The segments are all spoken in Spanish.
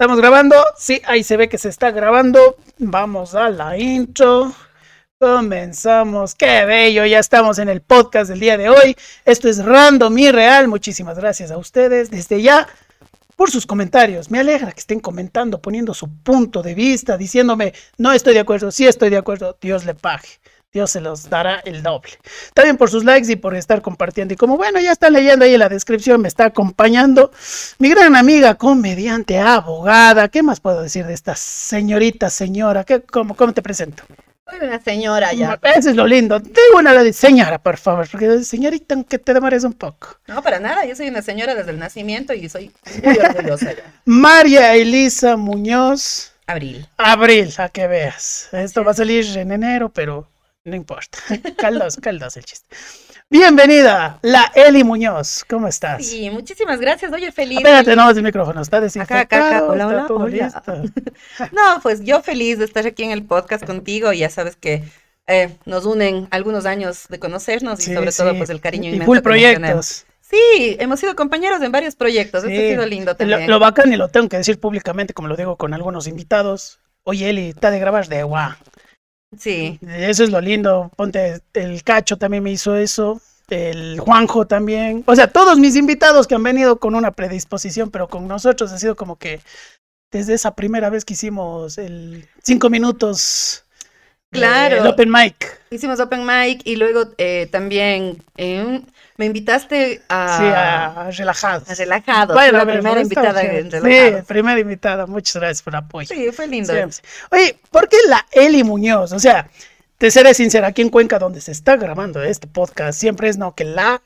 ¿Estamos grabando? Sí, ahí se ve que se está grabando. Vamos a la intro. Comenzamos. Qué bello, ya estamos en el podcast del día de hoy. Esto es Random y Real. Muchísimas gracias a ustedes desde ya por sus comentarios. Me alegra que estén comentando, poniendo su punto de vista, diciéndome, no estoy de acuerdo, sí estoy de acuerdo, Dios le pague. Dios se los dará el doble. También por sus likes y por estar compartiendo. Y como bueno, ya están leyendo ahí en la descripción, me está acompañando mi gran amiga, comediante, abogada. ¿Qué más puedo decir de esta señorita, señora? ¿Qué, cómo, ¿Cómo te presento? Soy una señora ya. Eso es lo lindo. Tengo una de señora, por favor, porque señorita, aunque te demores un poco. No, para nada. Yo soy una señora desde el nacimiento y soy muy orgullosa ya. María Elisa Muñoz. Abril. Abril, a que veas. Esto va a salir en enero, pero no importa. Caldoso, caldoso el chiste. Bienvenida, la Eli Muñoz. ¿Cómo estás? Sí, muchísimas gracias. Oye, feliz. Espérate, no, el micrófono está desinfectado. acá, acá. Hola, hola, hola. No, pues yo feliz de estar aquí en el podcast contigo. Ya sabes que eh, nos unen algunos años de conocernos y Sí, sobre todo pues el cariño Y inmenso full nos tenemos. proyectos. Sí, hemos sido compañeros en varios proyectos. Esto Sí. ha sido lindo Lo, también. lo bacán y lo tengo que decir públicamente, como lo digo con algunos invitados. Oye, Eli, está de grabar de guau. Sí, Eso es lo lindo. Ponte, el Cacho también me hizo eso. El Juanjo también. O sea, todos mis invitados que han venido con una predisposición, pero con nosotros ha sido como que desde esa primera vez que hicimos el cinco minutos. De- Claro. El open mic. hicimos open mic y luego eh, también eh, me invitaste a, Sí, a, relajados. a Relajados. A la primera invitada en Sí, Relajados. primera invitada. Muchas gracias por el apoyo. Sí, fue lindo. Oye, ¿por qué la Eli Muñoz? O sea, te seré sincera, aquí en Cuenca, donde se está grabando este podcast, siempre es no que la.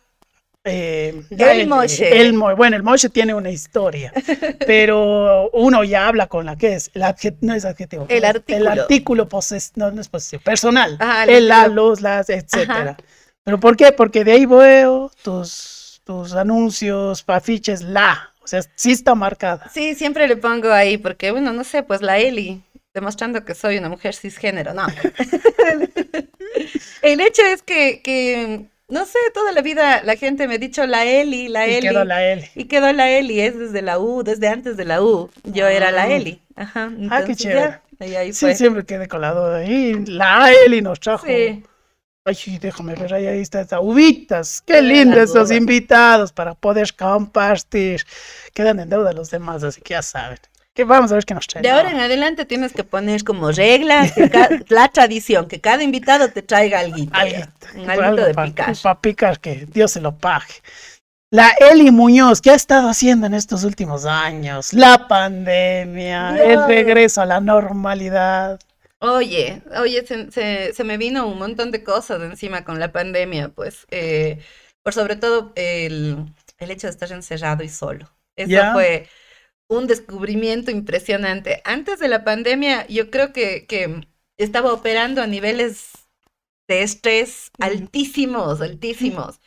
Eh, El Moshe. el bueno, el Moshe tiene una historia, pero uno ya habla con la que es, el no es adjetivo, El artículo. el artículo poses- no, no es posesivo, personal, Ajá, el el, la, los, las, etcétera. ¿Pero por qué? Porque de ahí veo tus, tus anuncios, afiches, la, o sea, sí está marcada. Sí, siempre le pongo ahí porque, bueno, no sé, pues la Eli, demostrando que soy una mujer cisgénero, no. El hecho es que, que, no sé, toda la vida la gente me ha dicho la Eli, la Y Eli. quedó la Eli. Y quedó la Eli, es desde la U, desde antes de la U. Yo era la Ah. Eli. Ajá. Ah, qué ya, chévere. y ahí Sí, fue. siempre quedé con la duda. Y la Eli nos trajo. Sí. Ay, déjame ver, ahí, está esa uvitas. Qué lindos estos invitados para poder compartir. Quedan en deuda los demás, así que ya saben. Que vamos a ver qué nos traen. De ahora en adelante tienes que poner como reglas la tradición, que cada invitado te traiga Alguito, un alguito de picar. Para picar, que Dios se lo pague. La Eli Muñoz, ¿qué ha estado haciendo en estos últimos años? La pandemia, el regreso a la normalidad. Oye, oye, se, se- se me vino un montón de cosas de encima con la pandemia, pues, eh, por sobre todo el, el hecho de estar encerrado y solo. Eso fue un descubrimiento impresionante. Antes de la pandemia, yo creo que, que estaba operando a niveles de estrés altísimos, altísimos.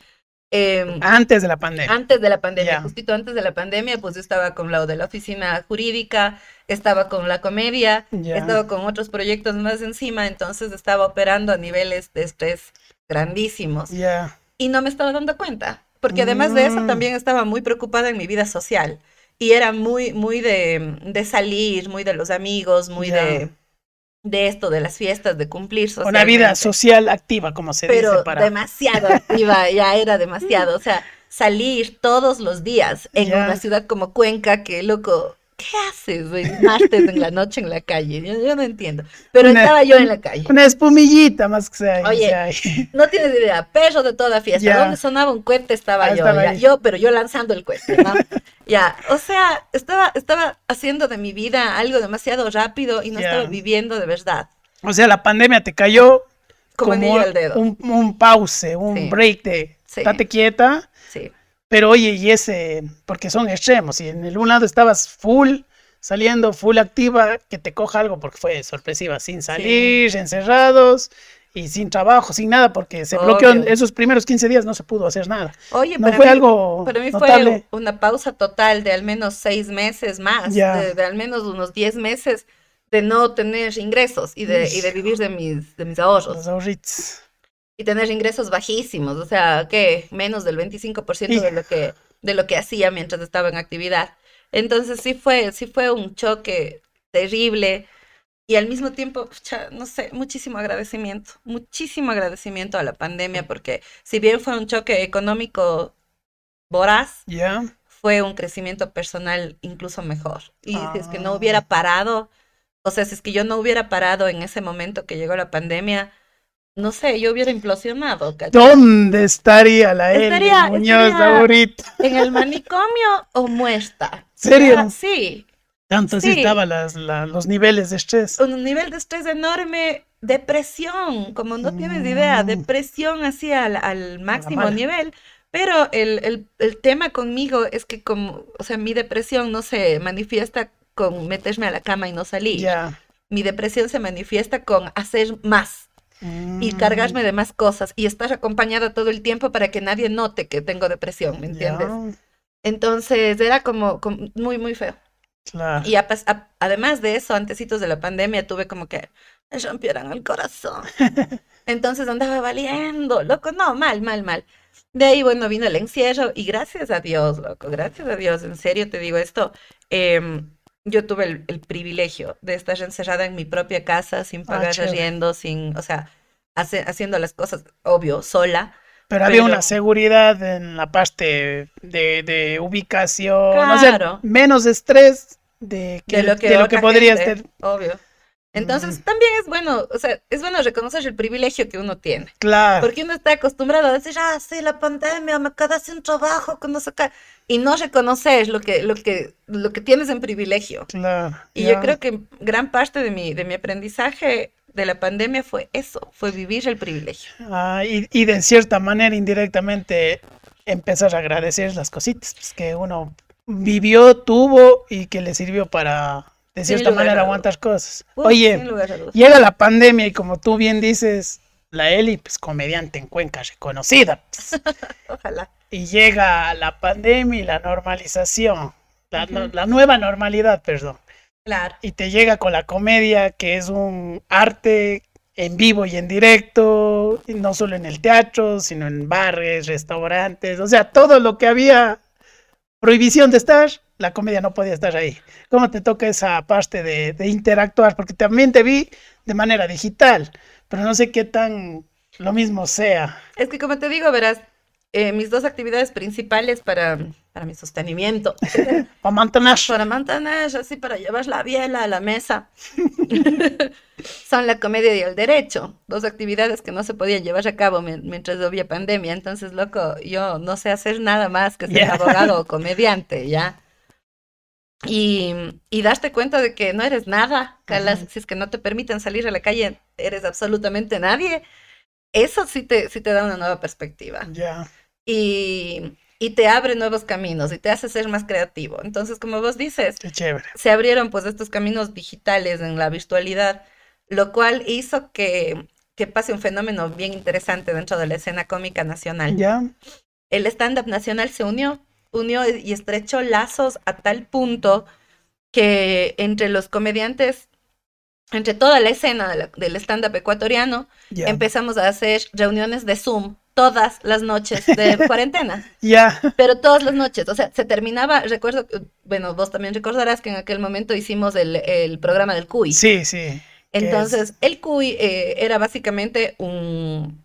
Em, Antes de la pandemia. antes de la pandemia, Ya. justito antes de la pandemia, pues yo estaba con lo de la oficina jurídica, estaba con la comedia, estaba con otros proyectos más encima, entonces estaba operando a niveles de estrés grandísimos Ya. y no me estaba dando cuenta, porque además de eso Mm. también estaba muy preocupada en mi vida social y era muy, muy de, de salir, muy de los amigos, muy de, de esto, de las fiestas, de cumplir Una vida social activa, como se pero dice para. demasiado activa, ya era demasiado. O sea, salir todos los días en una ciudad como Cuenca, que loco, ¿qué haces güey, martes en la noche en la calle? Yo, yo no entiendo. Pero Una- estaba yo en la calle. Una espumillita más que sea. Oye, sea. No tienes idea, perro de toda fiesta. Ya. Donde sonaba un cohete estaba Ah, yo, estaba ya. Yo, pero yo lanzando el cohete, ¿no? Ya, o sea, estaba, estaba haciendo de mi vida algo demasiado rápido y no Ya. estaba viviendo de verdad. O sea, la pandemia te cayó Como, como al dedo. un, un pause, un Sí. break de Sí. estate quieta. Pero oye, y ese, porque son extremos, y en el un lado estabas full, saliendo, full activa, que te coja algo porque fue sorpresiva, sin salir, encerrados y sin trabajo, sin nada, porque se bloqueó en esos primeros 15 días, no se pudo hacer nada. Oye, No para fue mí- algo Para mí notable. fue una pausa total de al menos seis meses más, de, de al menos unos diez meses de no tener ingresos y de, y de vivir de mis, de mis ahorros Los ahorritos. Y tener ingresos bajísimos, o sea, que menos del 25% de lo que, de lo que hacía mientras estaba en actividad. Entonces sí fue, sí fue un choque terrible y al mismo tiempo, pucha, no sé, muchísimo agradecimiento, muchísimo agradecimiento a la pandemia porque si bien fue un choque económico voraz, Ya. fue un crecimiento personal incluso mejor. Y si es que no Ah. hubiera parado, o sea, si es que yo no hubiera parado en ese momento que llegó la pandemia, no sé, yo hubiera implosionado, ¿cachai? ¿Dónde estaría la Estaría- Muñoz estaría- ahorita? ¿En el manicomio o muerta? ¿Serio? Ah, Sí, Tanto así Sí. estaban las, la- los niveles de estrés. un nivel de estrés enorme, depresión, como no tienes idea, Mm. depresión así al, al máximo nivel. Pero el, el, el tema conmigo es que como, o sea, mi depresión no se manifiesta con meterme a la cama y no salir. Ya. Mi depresión se manifiesta con hacer más y Mm, cargarme de más cosas y estar acompañada todo el tiempo para que nadie note que tengo depresión, ¿me entiendes? Entonces era como, como muy, muy feo. Claro. Y a además de eso, antecitos de la pandemia, tuve como que me rompieran el corazón. Entonces andaba valiendo, loco, no, mal, mal, mal. De ahí, bueno, vino el encierro y gracias a Dios, loco, gracias a Dios, en serio te digo esto, em, yo tuve el, el privilegio de estar encerrada en mi propia casa sin pagar chévere. arriendo, sin, o sea, hace- haciendo las cosas, obvio, sola. Pero había una seguridad en la parte de, de ubicación, o sea, Claro. menos estrés de, que, de lo que, de lo que otra podría gente, ser. Obvio. Entonces, Mm. también es bueno, o sea, es bueno reconocer el privilegio que uno tiene. Claro, Porque uno está acostumbrado a decir, ah, sí, la pandemia, me quedé sin trabajo, que no sé qué", Y no reconocer lo que, lo que, lo que tienes en privilegio. claro. Y yo creo que gran parte de mi, de mi aprendizaje de la pandemia fue eso, fue vivir el privilegio. Ah, y, y de cierta manera, indirectamente, empezar a agradecer las cositas pues, que uno vivió, tuvo y que le sirvió para, de cierta manera, aguantar cosas. Uf, Oye, llega la pandemia y como tú bien dices, la Eli, pues comediante en Cuenca reconocida. pues, Ojalá. y llega la pandemia y la normalización, la, nueva normalidad, perdón. Claro. Y te llega con la comedia, que es un arte en vivo y en directo, y no solo en el teatro, sino en bares, restaurantes, o sea, todo lo que había prohibición de estar, la comedia no podía estar ahí. ¿Cómo te toca esa parte de, de interactuar? Porque también te vi de manera digital, pero no sé qué tan lo mismo sea. Es que como te digo, verás, eh, mis dos actividades principales para, para mi sostenimiento, Para mantener. para mantener, así para llevar la biela a la mesa, son la comedia y el derecho, dos actividades que no se podían llevar a cabo mien- mientras había pandemia. Entonces, loco, yo no sé hacer nada más que ser abogado o comediante, ¿ya? Y, y darte cuenta de que no eres nada, Calas, si es que no te permiten salir a la calle, eres absolutamente nadie. Eso sí te, sí te da una nueva perspectiva Ya. y, y te abre nuevos caminos y te hace ser más creativo. Entonces, como vos dices, Qué chévere. se abrieron pues estos caminos digitales en la virtualidad, lo cual hizo que, que pase un fenómeno bien interesante dentro de la escena cómica nacional. Ya. El stand-up nacional se unió, unió y estrechó lazos a tal punto que entre los comediantes, entre toda la escena de la- del stand-up ecuatoriano, empezamos a hacer reuniones de Zoom todas las noches de cuarentena, Ya. pero todas las noches, o sea, se terminaba, recuerdo, bueno, vos también recordarás que en aquel momento hicimos el, el programa del CUI. Sí, sí. Entonces, el CUI eh, era básicamente un,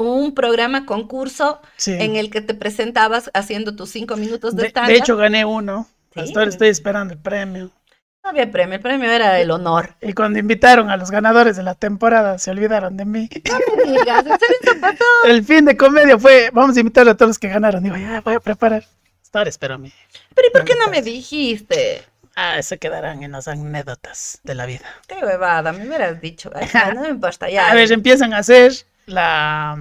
un programa concurso Sí. en el que te presentabas haciendo tus cinco minutos de De, stand de hecho, gané uno. Sí. Hasta ahora estoy esperando el premio. no había premio, el premio era el honor. Y cuando invitaron a los ganadores de la temporada, se olvidaron de mí. No me digas. El fin de comedia fue, vamos a invitar a todos los que ganaron. Digo, ya voy a preparar. Hasta ahora espero mi. Pero ¿y por qué no me dijiste? Ah, se quedarán en las anécdotas de la vida. Qué huevada, me hubieras dicho. Ay, no me importa, ya. A ver, empiezan a hacer la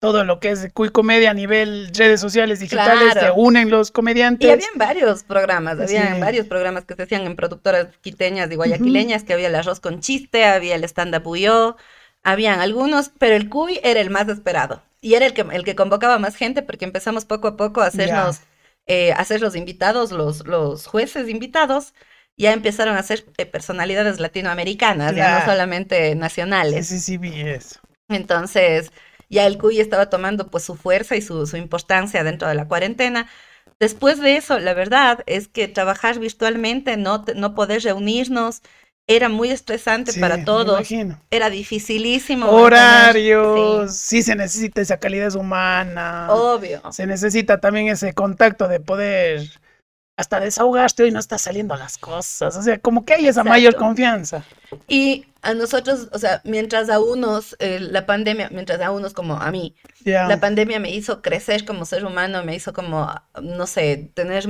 todo lo que es Cuy Comedia a nivel redes sociales digitales, Claro. se unen los Y comediantes. habían varios programas, habían Sí. varios programas que se hacían en productoras quiteñas y guayaquileñas, que había el arroz con chiste, había el stand-up Uyó, habían algunos, pero el Cuy era el más esperado. Y era el que, el que convocaba más gente porque empezamos poco a poco a hacernos, eh, a hacer los invitados, los, los jueces invitados, ya empezaron a ser eh, personalidades latinoamericanas, ya no solamente Sí, nacionales. sí, sí, vi eso. Entonces, ya el CUI estaba tomando pues su fuerza y su, su importancia dentro de la cuarentena, Después de eso, la verdad es que trabajar virtualmente, no, no poder reunirnos, era muy estresante Sí, para me todos. imagino. Era dificilísimo. Horarios, Sí, sí se necesita esa calidad humana. obvio. Se necesita también ese contacto de poder hasta desahogarte hoy no está saliendo las cosas. O sea, como que hay esa mayor confianza. Y a nosotros, o sea, mientras a unos, eh, la pandemia, mientras a unos como a mí, la pandemia me hizo crecer como ser humano, me hizo como, no sé, tener,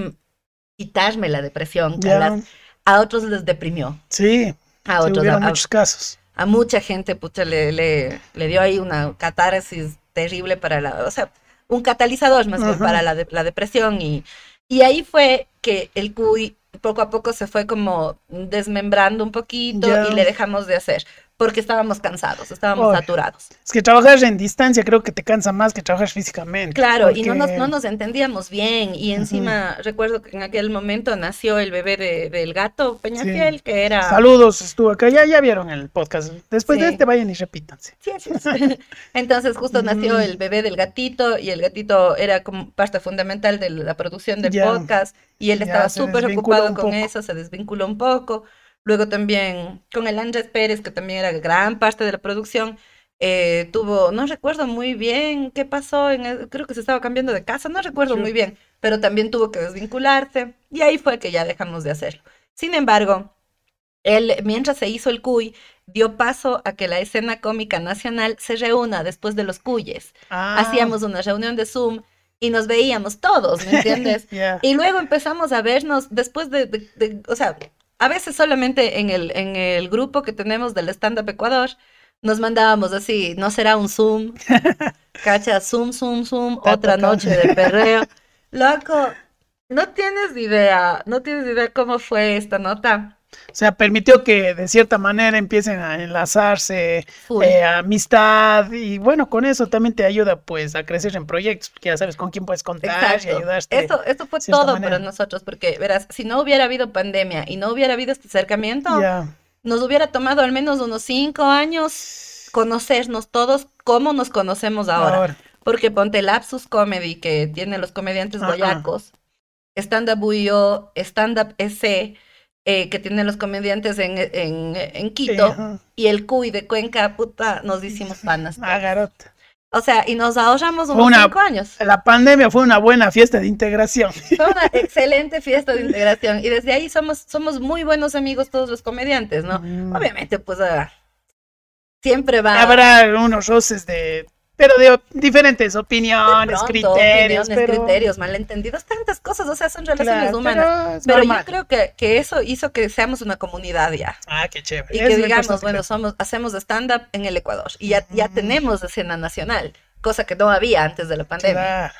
quitarme la depresión. A, Ya. las- a otros les deprimió. Sí, A otros, a, muchos casos. a mucha gente, pucha, le, le, le dio ahí una catarsis terrible para la, o sea, un catalizador más bien para la, de- la depresión y, y ahí fue que el CUI poco a poco se fue como desmembrando un poquito y le dejamos de hacer porque estábamos cansados, estábamos saturados. Es que trabajar en distancia creo que te cansa más que trabajar físicamente. Claro, y no nos, no nos entendíamos bien y encima recuerdo que en aquel momento nació el bebé de- del gato Peñafiel, que era... Saludos, estuvo acá. Ya, ya vieron el podcast. Después de Sí. este, vayan y repítanse. Sí. Entonces justo nació el bebé del gatito y el gatito era como parte fundamental de la producción del podcast y él estaba súper ocupado con poco. eso, se desvinculó un poco. Luego también con el Andrés Pérez, que también era gran parte de la producción, eh, tuvo, no recuerdo muy bien qué pasó, en el- creo que se estaba cambiando de casa, no recuerdo Sí. muy bien, pero también tuvo que desvincularse y ahí fue que ya dejamos de hacerlo. Sin embargo, él, mientras se hizo el CUY, dio paso a que la escena cómica nacional se reúna después de los CUYes. Ah, Hacíamos una reunión de Zoom y nos veíamos todos, ¿me entiendes? Y luego empezamos a vernos después de, de- de- o sea, a veces solamente en el, en el grupo que tenemos del Stand Up Ecuador, nos mandábamos así, no será un Zoom, cacha, Zoom, Zoom, Zoom, otra noche de perreo. Loco, no tienes idea, no tienes idea cómo fue esta nota. O sea, permitió que de cierta manera empiecen a enlazarse, eh, amistad, y bueno, con eso también te ayuda pues a crecer en proyectos, porque ya sabes con quién puedes contar y Exacto. ayudarte. Eso, eso fue todo manera. para nosotros, porque verás, si no hubiera habido pandemia y no hubiera habido este acercamiento, nos hubiera tomado al menos unos cinco años conocernos todos como nos conocemos ahora. ahora. Porque ponte Lapsus Comedy, que tiene los comediantes guayacos, Stand Up UIO, Stand Up EC, eh, que tiene los comediantes en, en, en Quito, y el CUI de Cuenca, puta, nos hicimos panas. Ah, garota. O sea, y nos ahorramos unos una- cinco años. La pandemia fue una buena fiesta de integración. Fue una excelente fiesta de integración y desde ahí somos, somos muy buenos amigos todos los comediantes, ¿no? Mm. Obviamente, pues ah, siempre va Habrá unos roces de, pero de diferentes opiniones, pronto, criterios, opiniones, pero, criterios, malentendidos, tantas cosas, o sea, son relaciones Claro, humanas. pero yo creo que, que eso hizo que seamos una comunidad ya. Ah, qué chévere. Y Es que digamos, bueno, somos, hacemos stand-up en el Ecuador y ya, ya Mm. tenemos escena nacional, cosa que no había antes de la pandemia. Claro.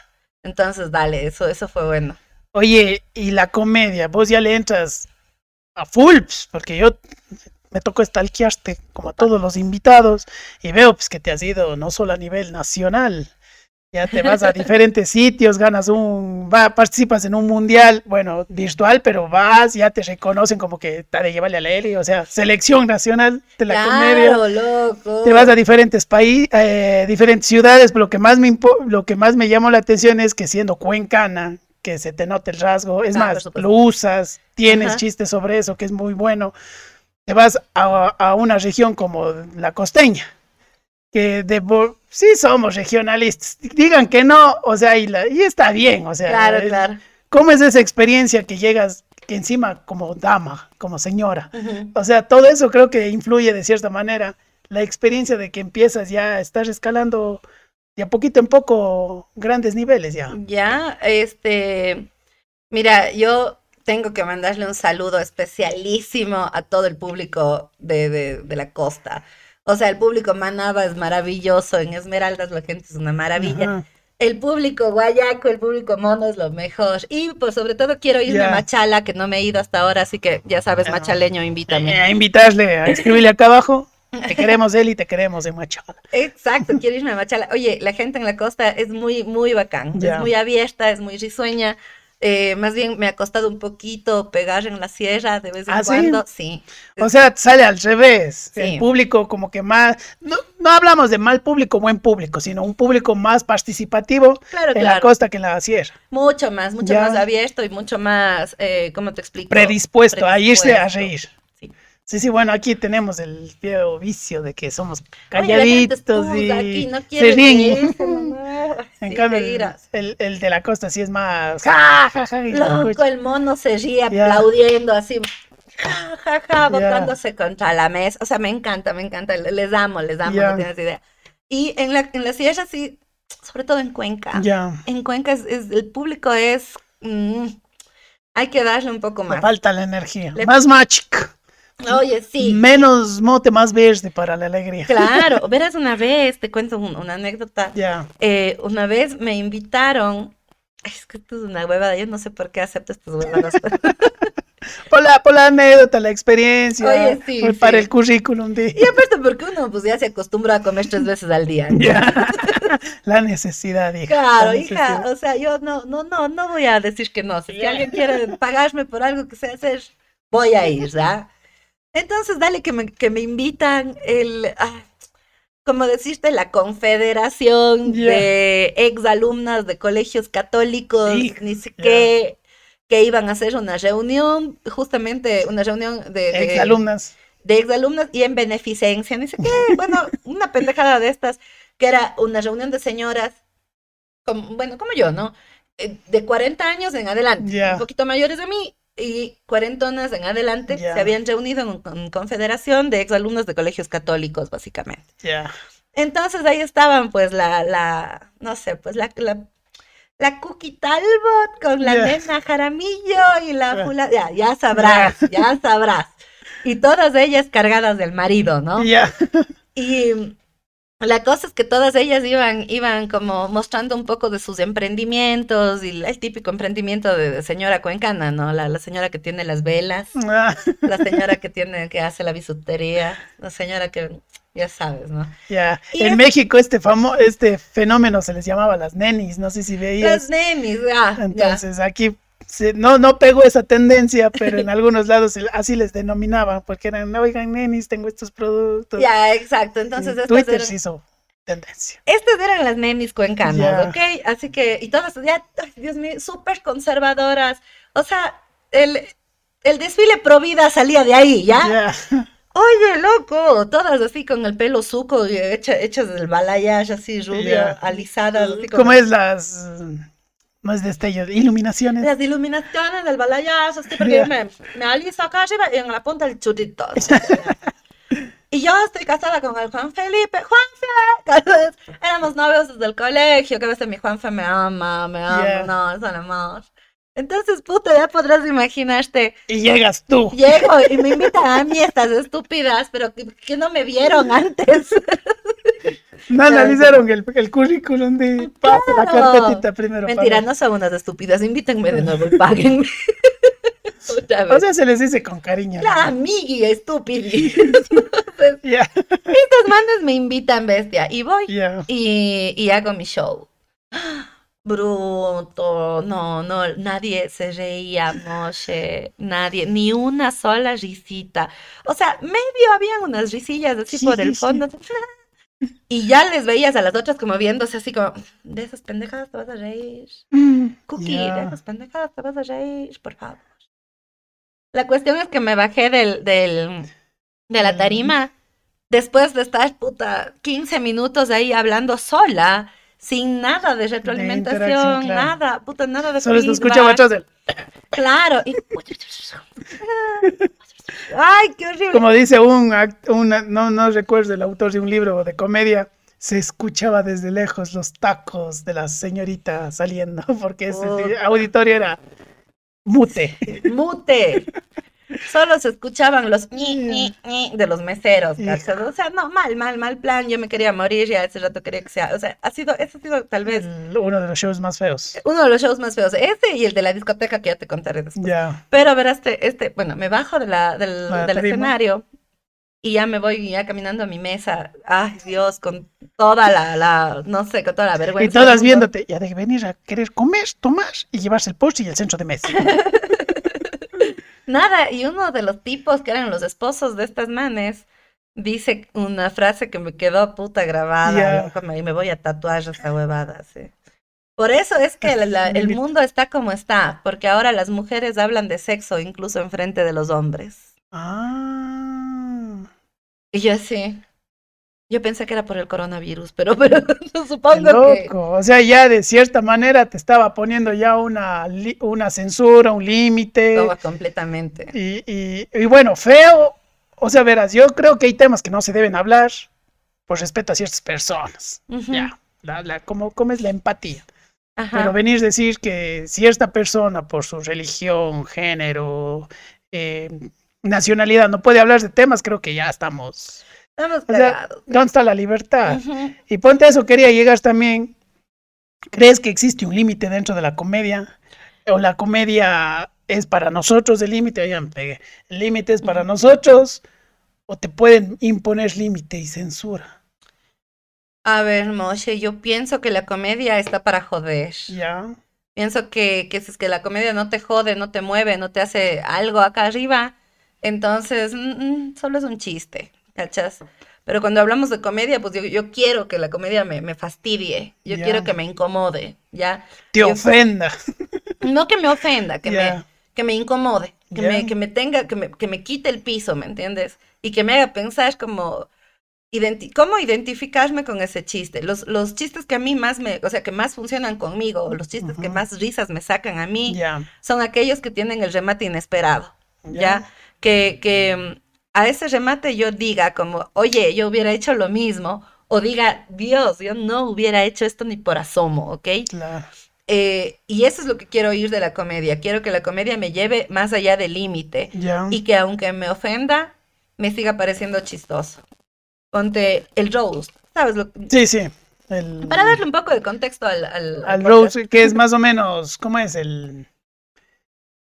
Entonces, dale, eso, eso fue bueno. Oye, y la comedia, vos ya le entras a full, pues, porque yo me tocó stalkearte como a todos los invitados y veo pues que te has ido no solo a nivel nacional, ya te vas a diferentes sitios, ganas un, va, participas en un mundial, bueno, virtual, pero vas, ya te reconocen como que está de llevarle a la Eli, o sea, selección nacional de la comedia. Claro, loco. Te vas a diferentes países, diferentes ciudades, pero lo que más me lo que más me llamó la atención es que siendo cuencana, que se te note el rasgo, es Ah, más, lo usas, tienes Ajá. chistes sobre eso, que es muy bueno. Te vas a, a una región como la costeña, que de sí somos regionalistas, digan que no, o sea, y, la- y está bien, o sea, Claro, es- claro. ¿cómo es esa experiencia que llegas, que encima como dama, como señora? O sea, todo eso creo que influye de cierta manera. La experiencia de que empiezas ya, estás escalando de a poquito en poco grandes niveles ya. Ya, este, mira, yo tengo que mandarle un saludo especialísimo a todo el público de, de, de la costa. O sea, el público Manaba es maravilloso, en Esmeraldas la gente es una maravilla. Ajá. El público guayaco, el público mono es lo mejor. Y pues sobre todo quiero irme a Machala, que no me he ido hasta ahora, así que ya sabes, machaleño, Eh, invítame. a invitarle a escribirle acá abajo. Te queremos él y te queremos en Machala. Exacto, quiero irme a Machala. Oye, la gente en la costa es muy, muy bacán, Ya. es muy abierta, es muy risueña. Eh, más bien me ha costado un poquito pegar en la sierra de vez en ¿Ah, sí? cuando. Sí. O sea, sale al revés. Sí. El público como que más... No, no hablamos de mal público, buen público, sino un público más participativo Claro, en la claro. costa que en la sierra. Mucho más, mucho Ya. más abierto y mucho más, eh, ¿cómo te explico? Predispuesto a irse a Predispuesto. reír. Sí. Sí, bueno, aquí tenemos el viejo vicio de que somos Oye, calladitos estuda y aquí, no se ríen. En Sí, cambio, el, el- de la costa sí es más... Ja, ja, ja, y la Loco, el mono se ríe aplaudiendo así, ja, ja, ja, contra la mesa. O sea, me encanta, me encanta, les amo, les amo, no tienes idea. Y en la, en la sierra sí, sobre todo en Cuenca. Ya, En Cuenca es, es- el público es, mm, hay que darle un poco más. falta la energía. Le- Más magic. Oye, sí. Menos mote, más verde para la alegría. Claro, verás una vez, te cuento un- una anécdota. Ya. Eh, una vez me invitaron, es que esto es una huevada, yo no sé por qué acepto estas huevadas. Por la, por la anécdota, la experiencia. Oye, sí, por- Para el currículum. De... y aparte porque uno pues ya se acostumbra a comer tres veces al día. ¿no? La necesidad, hija. Claro, la hija, o sea, yo no, no, no, no voy a decir que no. Si alguien quiere pagarme por algo que sé hacer, voy a ir, ¿ya? Entonces, dale que me, que me invitan el, ah, como decirte, la confederación de exalumnas de colegios católicos, ni sé qué, que iban a hacer una reunión, justamente una reunión de, Exalumnas. de exalumnas y en beneficencia, ni sé qué, bueno, una pendejada de estas, que era una reunión de señoras, como, bueno, como yo, ¿no? Eh, De 40 años en adelante, un poquito mayores de mí, y cuarentonas en adelante, se habían reunido en, en confederación de exalumnos de colegios católicos, básicamente. Ya. Entonces ahí estaban, pues, la, la, no sé, pues, la, la, la Cookie Talbot con la nena Jaramillo y la fula, ya, ya sabrás, ya sabrás. Y todas ellas cargadas del marido, ¿no? Ya. Y la cosa es que todas ellas iban, iban como mostrando un poco de sus emprendimientos y el típico emprendimiento de, señora cuencana, ¿no? La, la señora que tiene las velas, Ah, la señora que tiene, que hace la bisutería, la señora que, ya sabes, ¿no? ya. Y En es- México este famo este fenómeno se les llamaba las nenis, no sé si Las veías. nenis, ah, ya. Entonces aquí no, no pegó esa tendencia, pero en algunos lados así les denominaban, porque eran, oigan, nenis, tengo estos productos. Ya, exacto. Entonces, Y Twitter eran, se hizo tendencia. estas eran las nenis cuencanas, Ya. ¿ok? Así que, y todas ya, ay, Dios mío, súper conservadoras. O sea, el, el desfile pro vida salía de ahí, ¿ya? Oye, loco, todas así con el pelo suco hechas del balayage así rubio, Ya. alisadas, así ¿Cómo como es las más destellos? Iluminaciones. las iluminaciones del balayage, así porque yo me, me aliso acá arriba y en la punta el churrito. Y yo estoy casada con el Juan Felipe. ¡Juanfe! Éramos novios desde el colegio, que a veces mi Juanfe me ama, me ama, no, es el amor. Entonces, puta, ya podrás imaginarte. Y llegas tú. Llego y me invitan a mí estas estúpidas, pero que, que no me vieron antes. No analizaron el, el currículum de la carpetita primero. Mentira, no son unas estúpidas. Invítenme de nuevo y páguenme. Otra O sea, se les dice con cariño. La amigui, estúpidi. Ya, Estos manes me invitan, bestia. Y voy. ya. y, y hago mi show. Bruto, no, no, nadie se reía, Moshe, nadie, ni una sola risita. O sea, medio habían unas risillas así Sí, por el sí. Y ya les veías a las otras como viéndose así como, de esas pendejadas te vas a reír. Mm, Cookie, ya. de esas pendejadas te vas a reír, por favor. La cuestión es que me bajé del, del, de la Mm. tarima después de estar, puta, 15 minutos ahí hablando sola, sin nada de retroalimentación, interacción, claro. nada, puta, nada de Solo se escucha feedback. atrás del- Claro. y- Ay, qué horrible. Como dice un, una- no, no recuerdo el autor de un libro de comedia, se escuchaba desde lejos los tacos de la señorita saliendo, porque ese auditorio era mute. Mute. Solo se escuchaban los ñi, ñi, ñi de los meseros, ¿cachas? O sea, no, mal, mal, mal plan. Yo me quería morir y a ese rato quería que sea. O sea, ha sido, ese ha sido tal vez El- Uno de los shows más feos. uno de los shows más feos. Ese y el de la discoteca que ya te contaré después. Ya. Pero verás, este, este, bueno, me bajo de la, del, La del escenario y ya me voy ya caminando a mi mesa. Ay, Dios, con toda la, la no sé, con toda la vergüenza. Y todas viéndote, ya de venir a querer comer, tomar y llevarse el postre y el centro de mesa. Nada, y uno de los tipos que eran los esposos de estas manes dice una frase que me quedó puta grabada. Y me voy a tatuar esa huevada, sí. Por eso es que el mundo está como está, porque ahora las mujeres hablan de sexo incluso en frente de los hombres. Ah. Y yo sí. Yo pensé que era por el coronavirus, pero, pero supongo loco. O sea, ya de cierta manera te estaba poniendo ya una, una censura, un límite. Todo completamente. Y, y, bueno, feo. O sea, verás, yo creo que hay temas que no se deben hablar por respeto a ciertas personas. Ya, la, la, como, como es la empatía. Pero venir a decir que si esta persona por su religión, género, eh, nacionalidad no puede hablar de temas, creo que ya estamos... Estamos. ¿Dónde está la libertad? Y ponte a eso, quería llegar también. ¿Crees que existe un límite dentro de la comedia? ¿O la comedia es para nosotros el límite? ya me pegué. ¿El límite es para nosotros? ¿O te pueden imponer límite y censura? A ver, Moshe, yo pienso que la comedia está para joder. Ya. Pienso que, que si es que la comedia no te jode, no te mueve, no te hace algo acá arriba, entonces mm, mm, solo es un chiste, ¿cachas? Pero cuando hablamos de comedia, pues yo, yo quiero que la comedia me, me fastidie, yo quiero que me incomode, ¿ya? Te ofenda. No que me ofenda, que, me, que me incomode, que, me, que me tenga, que me, que me quite el piso, ¿me entiendes? Y que me haga pensar como, ¿Cómo identificarme con ese chiste? Los, los chistes que a mí más me, o sea, que más funcionan conmigo, los chistes que más risas me sacan a mí, son aquellos que tienen el remate inesperado, ¿ya? Que, que mm, a ese remate yo diga como, oye, yo hubiera hecho lo mismo, o diga, Dios, yo no hubiera hecho esto ni por asomo, ¿ok? Claro. Eh, y eso es lo que quiero oír de la comedia. Quiero que la comedia me lleve más allá del límite y que aunque me ofenda, me siga pareciendo chistoso ponte el roast, ¿sabes? Lo... Sí, sí. Para darle un poco de contexto al... Al, al roast, que es más o menos, ¿cómo es el...?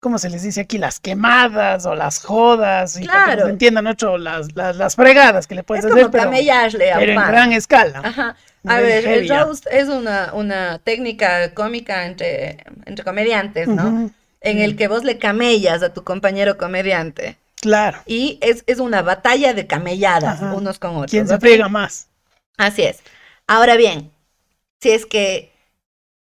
¿Cómo se les dice aquí? Las quemadas o las jodas. Y claro. Para que entiendan mucho las, las, las, fregadas que le puedes es hacer. Como pero, pero en gran escala. Ajá. A ver, el roast es una, una técnica cómica entre, entre comediantes, ¿no? En el que vos le camellas a tu compañero comediante. Claro. Y es, es una batalla de camelladas unos con otros. ¿Quién se pega más? Así es. Ahora bien, si es que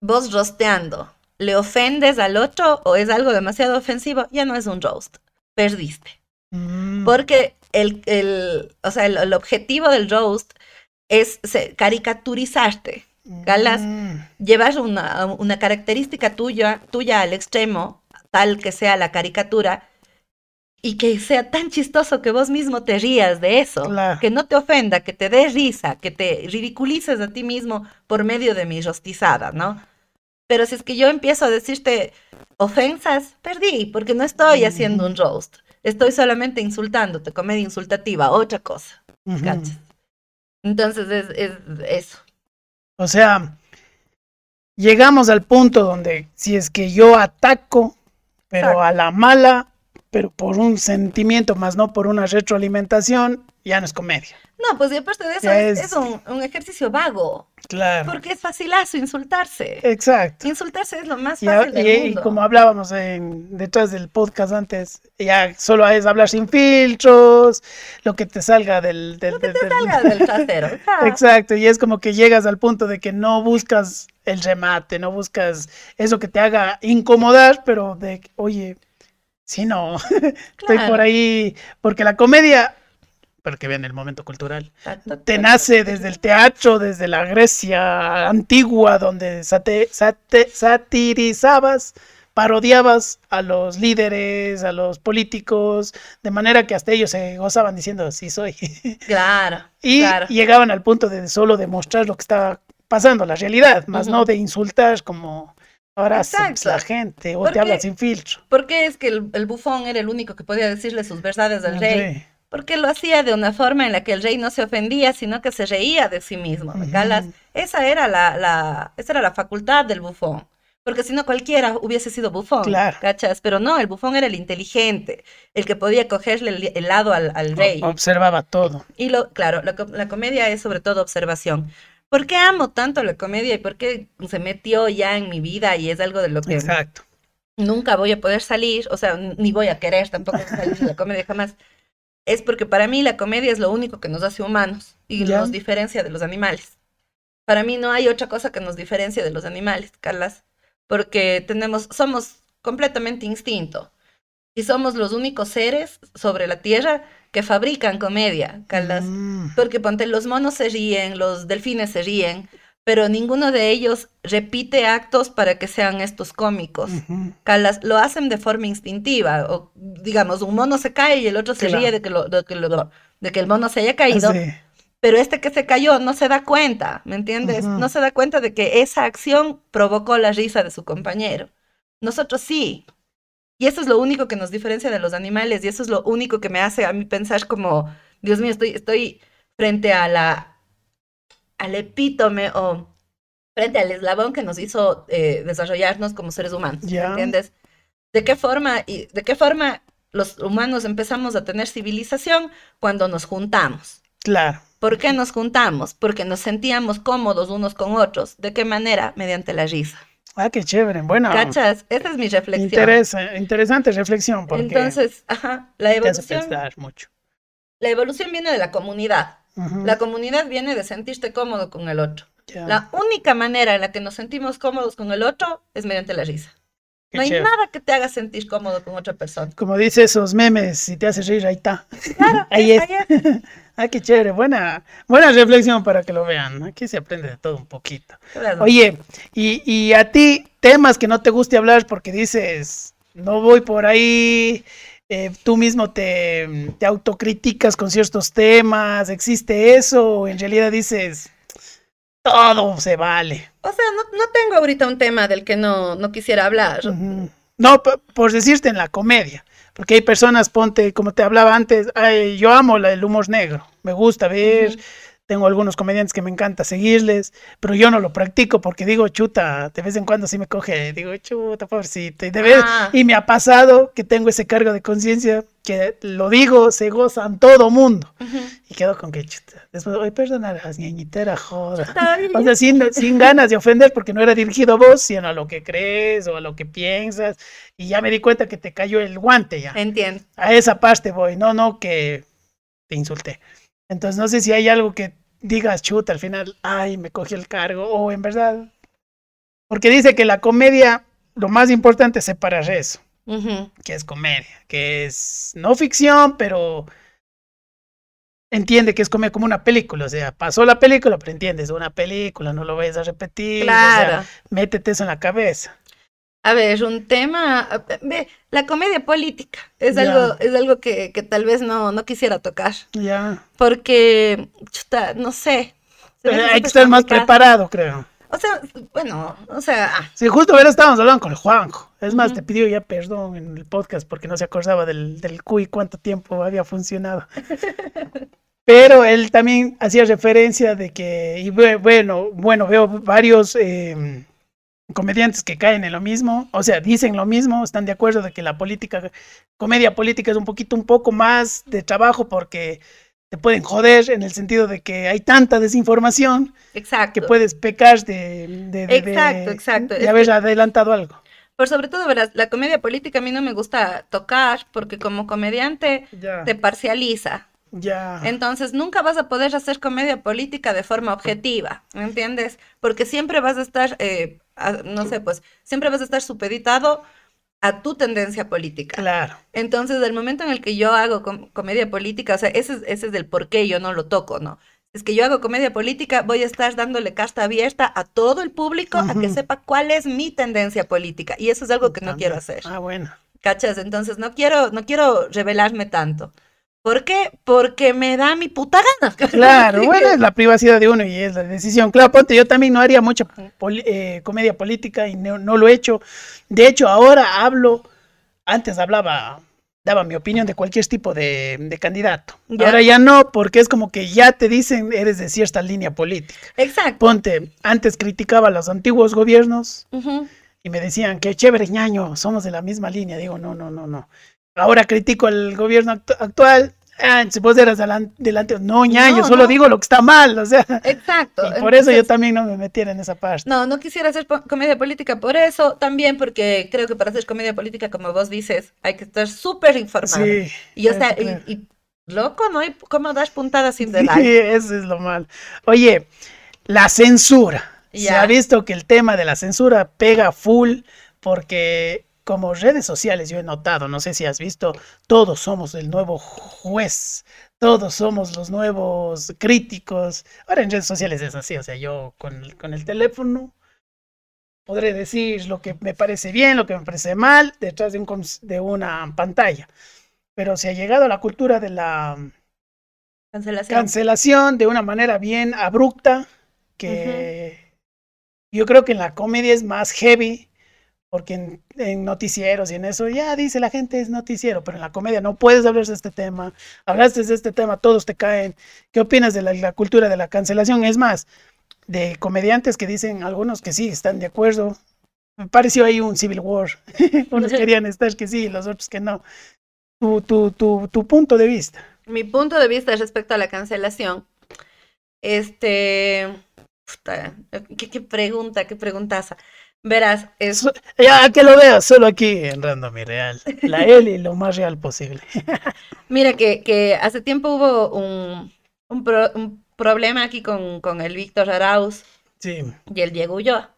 vos rosteando le ofendes al otro o es algo demasiado ofensivo, ya no es un roast. Perdiste. Mm. Porque el, el, o sea, el, objetivo del roast es caricaturizarte. Galas, mm. llevar una, una característica tuya, tuya al extremo, tal que sea la caricatura, y que sea tan chistoso que vos mismo te rías de eso, que no te ofenda, que te dé risa, que te ridiculices a ti mismo por medio de mi rostizada, ¿no? Pero si es que yo empiezo a decirte ofensas, perdí, porque no estoy haciendo un roast, estoy solamente insultándote, comedia insultativa, otra cosa. Entonces es, es eso. O sea, llegamos al punto donde si es que yo ataco, pero a la mala, pero por un sentimiento más no por una retroalimentación, ya no es comedia. No, pues y aparte de eso es, un, ejercicio vago. Claro. Porque es facilazo insultarse. Exacto. Insultarse es lo más fácil y, del mundo. Y como hablábamos en, detrás del podcast antes, ya solo es hablar sin filtros, lo que te salga del... del lo que te salga del trasero. Exacto, y es como que llegas al punto de que no buscas el remate, no buscas eso que te haga incomodar, pero de, oye, Sí, no. Estoy por ahí. Porque la comedia, porque vean el momento cultural, te nace desde el teatro, desde la Grecia antigua, donde satirizabas, parodiabas a los líderes, a los políticos, de manera que hasta ellos se gozaban diciendo, sí soy. Claro. y llegaban al punto de solo demostrar lo que estaba pasando, la realidad, más no de insultar como Ahora la gente o te habla sin filtro. ¿Por qué es que el, bufón era el único que podía decirle sus verdades al rey? Porque lo hacía de una forma en la que el rey no se ofendía, sino que se reía de sí mismo. Esa era la, la, esa era la facultad del bufón. Porque si no, cualquiera hubiese sido bufón. Claro. ¿Cachas? Pero no, el bufón era el inteligente, el que podía cogerle el, el lado al, al rey. Observaba todo. Y lo, claro, la, la comedia es sobre todo observación. ¿Por qué amo tanto la comedia y por qué se metió ya en mi vida y es algo de lo que Exacto. nunca voy a poder salir? O sea, ni voy a querer tampoco salir de la comedia jamás. Es porque para mí la comedia es lo único que nos hace humanos y Ya. nos diferencia de los animales. Para mí no hay otra cosa que nos diferencie de los animales, Carlas, porque tenemos, somos completamente instinto y somos los únicos seres sobre la tierra que fabrican comedia, Carlas. Mm, Porque ponte, los monos se ríen, los delfines se ríen, pero ninguno de ellos repite actos para que sean estos cómicos. ujú. Calas, lo hacen de forma instintiva, o digamos, un mono se cae y el otro se Claro. ríe de que, lo- de, que lo- de que el mono se haya caído, Sí. pero este que se cayó no se da cuenta, ¿me entiendes? Ujú. No se da cuenta de que esa acción provocó la risa de su compañero. Nosotros sí. Y eso es lo único que nos diferencia de los animales y eso es lo único que me hace a mí pensar como, Dios mío, estoy, estoy frente a la, al epítome o frente al eslabón que nos hizo eh, desarrollarnos como seres humanos, ¿me Ya. ¿entiendes? ¿De qué forma y de qué forma los humanos empezamos a tener civilización cuando nos juntamos? Claro. ¿Por qué nos juntamos? Porque nos sentíamos cómodos unos con otros. ¿De qué manera? Mediante la risa. Ah, qué chévere. Bueno, ¿Cachas? Esa es mi reflexión. interesa, interesante reflexión porque Entonces, ajá, la te hace evolución, pensar mucho. la evolución viene de la comunidad. La comunidad viene de sentirte cómodo con el otro. La única manera en la que nos sentimos cómodos con el otro es mediante la risa. qué No hay chévere. nada que te haga sentir cómodo con otra persona. Como dice esos memes, si te hace reír, ahí está. Claro, Ahí es. es. ah, qué chévere. Buena, buena reflexión para que lo vean. Aquí se aprende de todo un poquito. Claro. Oye, y, y a ti, temas que no te guste hablar porque dices, no voy por ahí, eh, tú mismo te, te autocriticas con ciertos temas, ¿existe eso? O en realidad dices, todo se vale. O sea, no, no tengo ahorita un tema del que no, no quisiera hablar. No, por decirte en la comedia, porque hay personas, ponte, como te hablaba antes, ay, yo amo la- el humor negro, me gusta ver. Tengo algunos comediantes que me encanta seguirles, pero yo no lo practico porque digo, chuta, de vez en cuando sí me coge, digo, chuta, pobrecito, y de vez, Ah. y me ha pasado que tengo ese cargo de conciencia, que lo digo, se gozan todo mundo, Ujú. y quedo con que chuta, después, oye, perdona, las ñañitera, joda. O sea, sin, sin ganas de ofender porque no era dirigido a vos, sino a lo que crees o a lo que piensas. Y ya me di cuenta que te cayó el guante ya. Entiendo. A esa parte voy, no, no que te insulté. Entonces no sé si hay algo que digas, chuta, al final, ay, me cogió el cargo, o en verdad. Porque dice que la comedia, lo más importante es separar eso, que es comedia, que es no ficción, pero entiende que es comedia como una película, o sea, pasó la película, pero entiendes, una película, no lo vayas a repetir, o sea, Claro. métete eso en la cabeza. A ver, un tema, ve, la comedia política es algo, es algo que, que tal vez no, no quisiera tocar, Ya, porque, chuta, no sé. Pero hay que estar más preparado, creo. O sea, bueno, o sea, ah, Sí, justo ahora estábamos hablando con el Juanjo. Es más, te pidió ya perdón en el podcast porque no se acordaba del, del CUI cuánto tiempo había funcionado. Pero él también hacía referencia de que, y bue- bueno, bueno, veo varios eh, comediantes que caen en lo mismo, o sea, dicen lo mismo, están de acuerdo de que la política, comedia política es un poquito, un poco más de trabajo porque te pueden joder en el sentido de que hay tanta desinformación exacto. que puedes pecar de, de, de- Exacto, exacto. de haber adelantado algo. Por sobre todo, verás, la comedia política a mí no me gusta tocar porque como comediante Ya. te parcializa. Ya. Entonces nunca vas a poder hacer comedia política de forma objetiva, ¿me entiendes? Porque siempre vas a estar, eh, a- no sé, pues, siempre vas a estar supeditado a tu tendencia política. Claro. Entonces, el momento en el que yo hago com- comedia política, o sea, ese es, ese es el por qué yo no lo toco, ¿no? Es que yo hago comedia política, voy a estar dándole casta abierta a todo el público a que sepa cuál es mi tendencia política. Y eso es algo que no quiero hacer. Ah, bueno. ¿Cachas? Entonces no quiero, no quiero revelarme tanto. ¿Por qué? Porque me da mi puta gana. Claro, bueno, es la privacidad de uno y es la decisión. Claro, ponte, yo también no haría mucha eh, comedia política y no, no lo he hecho. De hecho, ahora hablo, antes hablaba, daba mi opinión de cualquier tipo de, de candidato. Ya. Ahora ya no, porque es como que ya te dicen eres de cierta línea política. Exacto. Ponte, antes criticaba a los antiguos gobiernos Ujú. y me decían que chévere ñaño, somos de la misma línea. Digo, no, no, no, no. Ahora critico al gobierno actu- actual. Ah, si vos eras delan- delante, no, ñaño, No, solo no. digo lo que está mal, o sea. Exacto. Y por eso yo entonces- también no me metiera en esa parte. No, no quisiera hacer po- comedia política por eso, también porque creo que para hacer comedia política, como vos dices, hay que estar súper informado. Sí. y o sea, creo. y, y, loco, ¿no? hay cómo das puntadas sin Sí, dedal. eso es lo malo. Oye, la censura. Se Ya. ha visto que el tema de la censura pega full porque como redes sociales yo he notado, no sé si has visto, todos somos el nuevo juez, todos somos los nuevos críticos. Ahora en redes sociales es así, o sea, yo con, el- con el teléfono podré decir lo que me parece bien, lo que me parece mal, detrás de, un, de una pantalla. Pero se ha llegado a la cultura de la Cancelación. cancelación de una manera bien abrupta que yo creo que en la comedia es más heavy porque en, en noticieros y en eso ya dice la gente es noticiero, pero en la comedia no puedes hablar de este tema, hablaste de este tema, todos te caen. ¿Qué opinas de la, la cultura de la cancelación? Es más, de comediantes que dicen algunos que sí están de acuerdo. Me pareció ahí un civil war. Unos querían estar que sí, los otros que no. Tu, tu, tu, tu punto de vista. Mi punto de vista respecto a la cancelación, este, puta, qué, qué pregunta, qué preguntaza. Verás, es, Ya que lo veas, solo aquí en Random y Real. La Eli lo más real posible. mira que, que hace tiempo hubo un, un, pro- un problema aquí con, con el Víctor Arauz Sí, y el Diego Ulloa.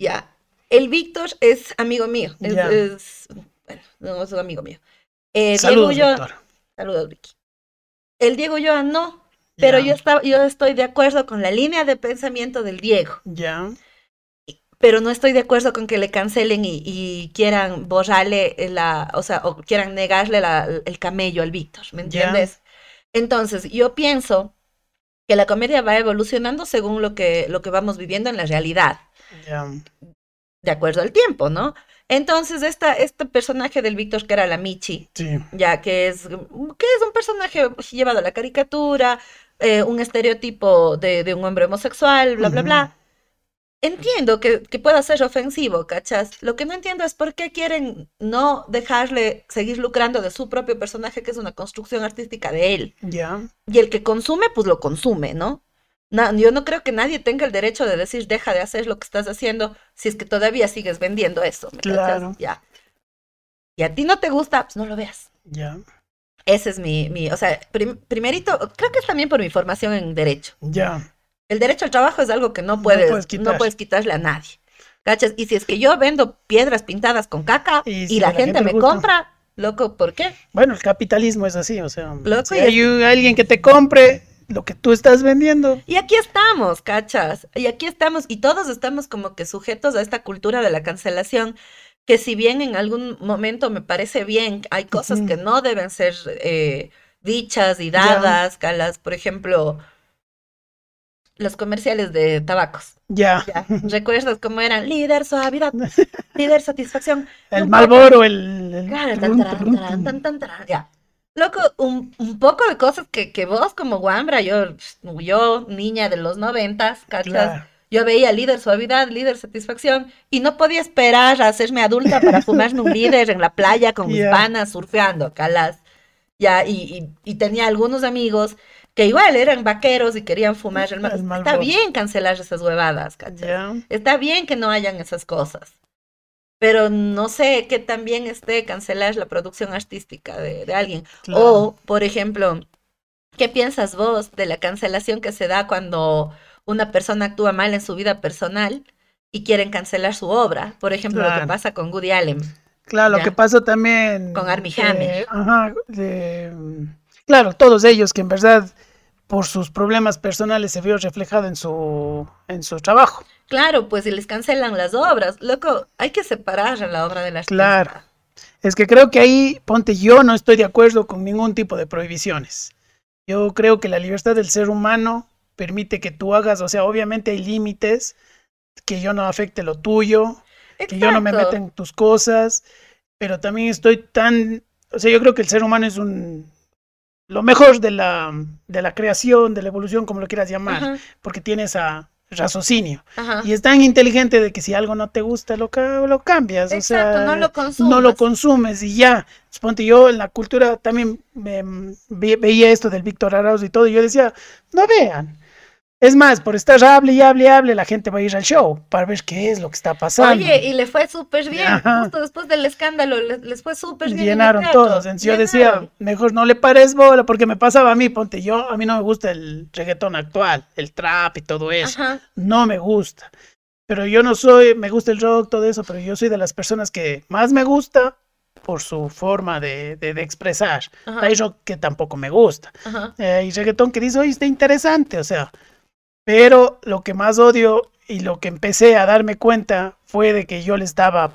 Ya, el Víctor es amigo mío, es, bueno, no es un amigo mío. Eh, Diego saludos, Ulloa, doctor. saludos, Vicky. El Diego Ulloa no, pero Ya, yo, estaba, yo estoy de acuerdo con la línea de pensamiento del Diego. Ya, pero no estoy de acuerdo con que le cancelen y, y quieran borrarle la, o sea, o quieran negarle la- el camello al Víctor, ¿me entiendes? Entonces, yo pienso que la comedia va evolucionando según lo que, lo que vamos viviendo en la realidad, ya. de acuerdo al tiempo, ¿no? Entonces, esta, este personaje del Víctor, que era la Michi, Sí, ya que es, que es un personaje llevado a la caricatura, eh, un estereotipo de, de un hombre homosexual, bla, bla, Ujú. bla. Entiendo que, que pueda ser ofensivo, ¿cachas? Lo que no entiendo es por qué quieren no dejarle seguir lucrando de su propio personaje, que es una construcción artística de él. ya. Y el que consume, pues lo consume, ¿no? Na- yo no creo que nadie tenga el derecho de decir, deja de hacer lo que estás haciendo si es que todavía sigues vendiendo eso, ¿me cachas? Claro. Ya. Y a ti no te gusta, pues no lo veas. Ya, Ese es mi, mi o sea, prim- primerito, creo que es también por mi formación en derecho. ya. El derecho al trabajo es algo que no No puedes, no puedes quitarle a nadie. ¿Cachas? Y si es que yo vendo piedras pintadas con caca Y la, gente, me compra, loco, ¿por qué? Bueno, el capitalismo es así, o sea, Loco, si y hay un- alguien que te compre lo que tú estás vendiendo, Y aquí estamos, ¿cachas? Y aquí estamos, y todos estamos como que sujetos a esta cultura de la cancelación, que si bien en algún momento me parece bien, hay cosas que no deben ser eh, dichas y dadas, calas, por ejemplo, los comerciales de tabacos. ya. ¿ya? ¿Recuerdas cómo eran? Líder suavidad, líder satisfacción. El Un Malboro, el... el Claro, tan, tarán, tan, tan, tarán, ya. Loco, un, un poco de cosas que, que vos como guambra, yo, yo, niña de los noventas, ¿cachas? Claro. Yo veía líder suavidad, líder satisfacción, y no podía esperar a hacerme adulta para fumarme un líder en la playa con mis panas surfeando, calas. Ya, y, y, y tenía algunos amigos que igual eran vaqueros y querían fumar el, El Está bien cancelar esas huevadas. Ya, Está bien que no hayan esas cosas, pero no sé que también esté cancelar la producción artística de, de alguien. claro. O, por ejemplo, ¿qué piensas vos de la cancelación que se da cuando una persona actúa mal en su vida personal y quieren cancelar su obra? Por ejemplo, lo que pasa con Woody Allen. Claro, lo que pasó también. Con Armie eh, Hammer. ajá, claro, todos ellos que en verdad por sus problemas personales se vio reflejado en su, en su trabajo. Claro, pues si les cancelan las obras, loco, hay que separar la obra del artista. Claro. Es que creo que ahí, ponte, yo no estoy de acuerdo con ningún tipo de prohibiciones. Yo creo que la libertad del ser humano permite que tú hagas, o sea, obviamente hay límites, que yo no afecte lo tuyo, que yo no me meta en tus cosas, pero también estoy tan, o sea, yo creo que el ser humano es un lo mejor de la de la creación, de la evolución, como lo quieras llamar, Ajá. porque tiene esa raciocinio. Ajá. Y es tan inteligente de que si algo no te gusta, lo, ca- lo cambias. Exacto, o sea, no lo No lo consumes y ya. Suponte yo en la cultura también ve- veía esto del Víctor Arauz y todo, y yo decía, no vean. Es más, por estar hable y hable y hable, la gente va a ir al show para ver qué es lo que está pasando. Oye, y le fue súper bien. Ajá. Justo después del escándalo, les, les fue súper bien. en Llenaron teatro. todos. Entonces yo decía, mejor no le pares bola, porque me pasaba a mí, ponte yo, a mí no me gusta el reggaetón actual, el trap y todo eso. Ajá. No me gusta. Pero yo no soy, me gusta el rock, todo eso, pero yo soy de las personas que más me gusta por su forma de, de- de expresar. Ajá. Hay rock que tampoco me gusta. Eh, hay reggaetón que dice, oye, está interesante, o sea. Pero lo que más odio y lo que empecé a darme cuenta fue de que yo les daba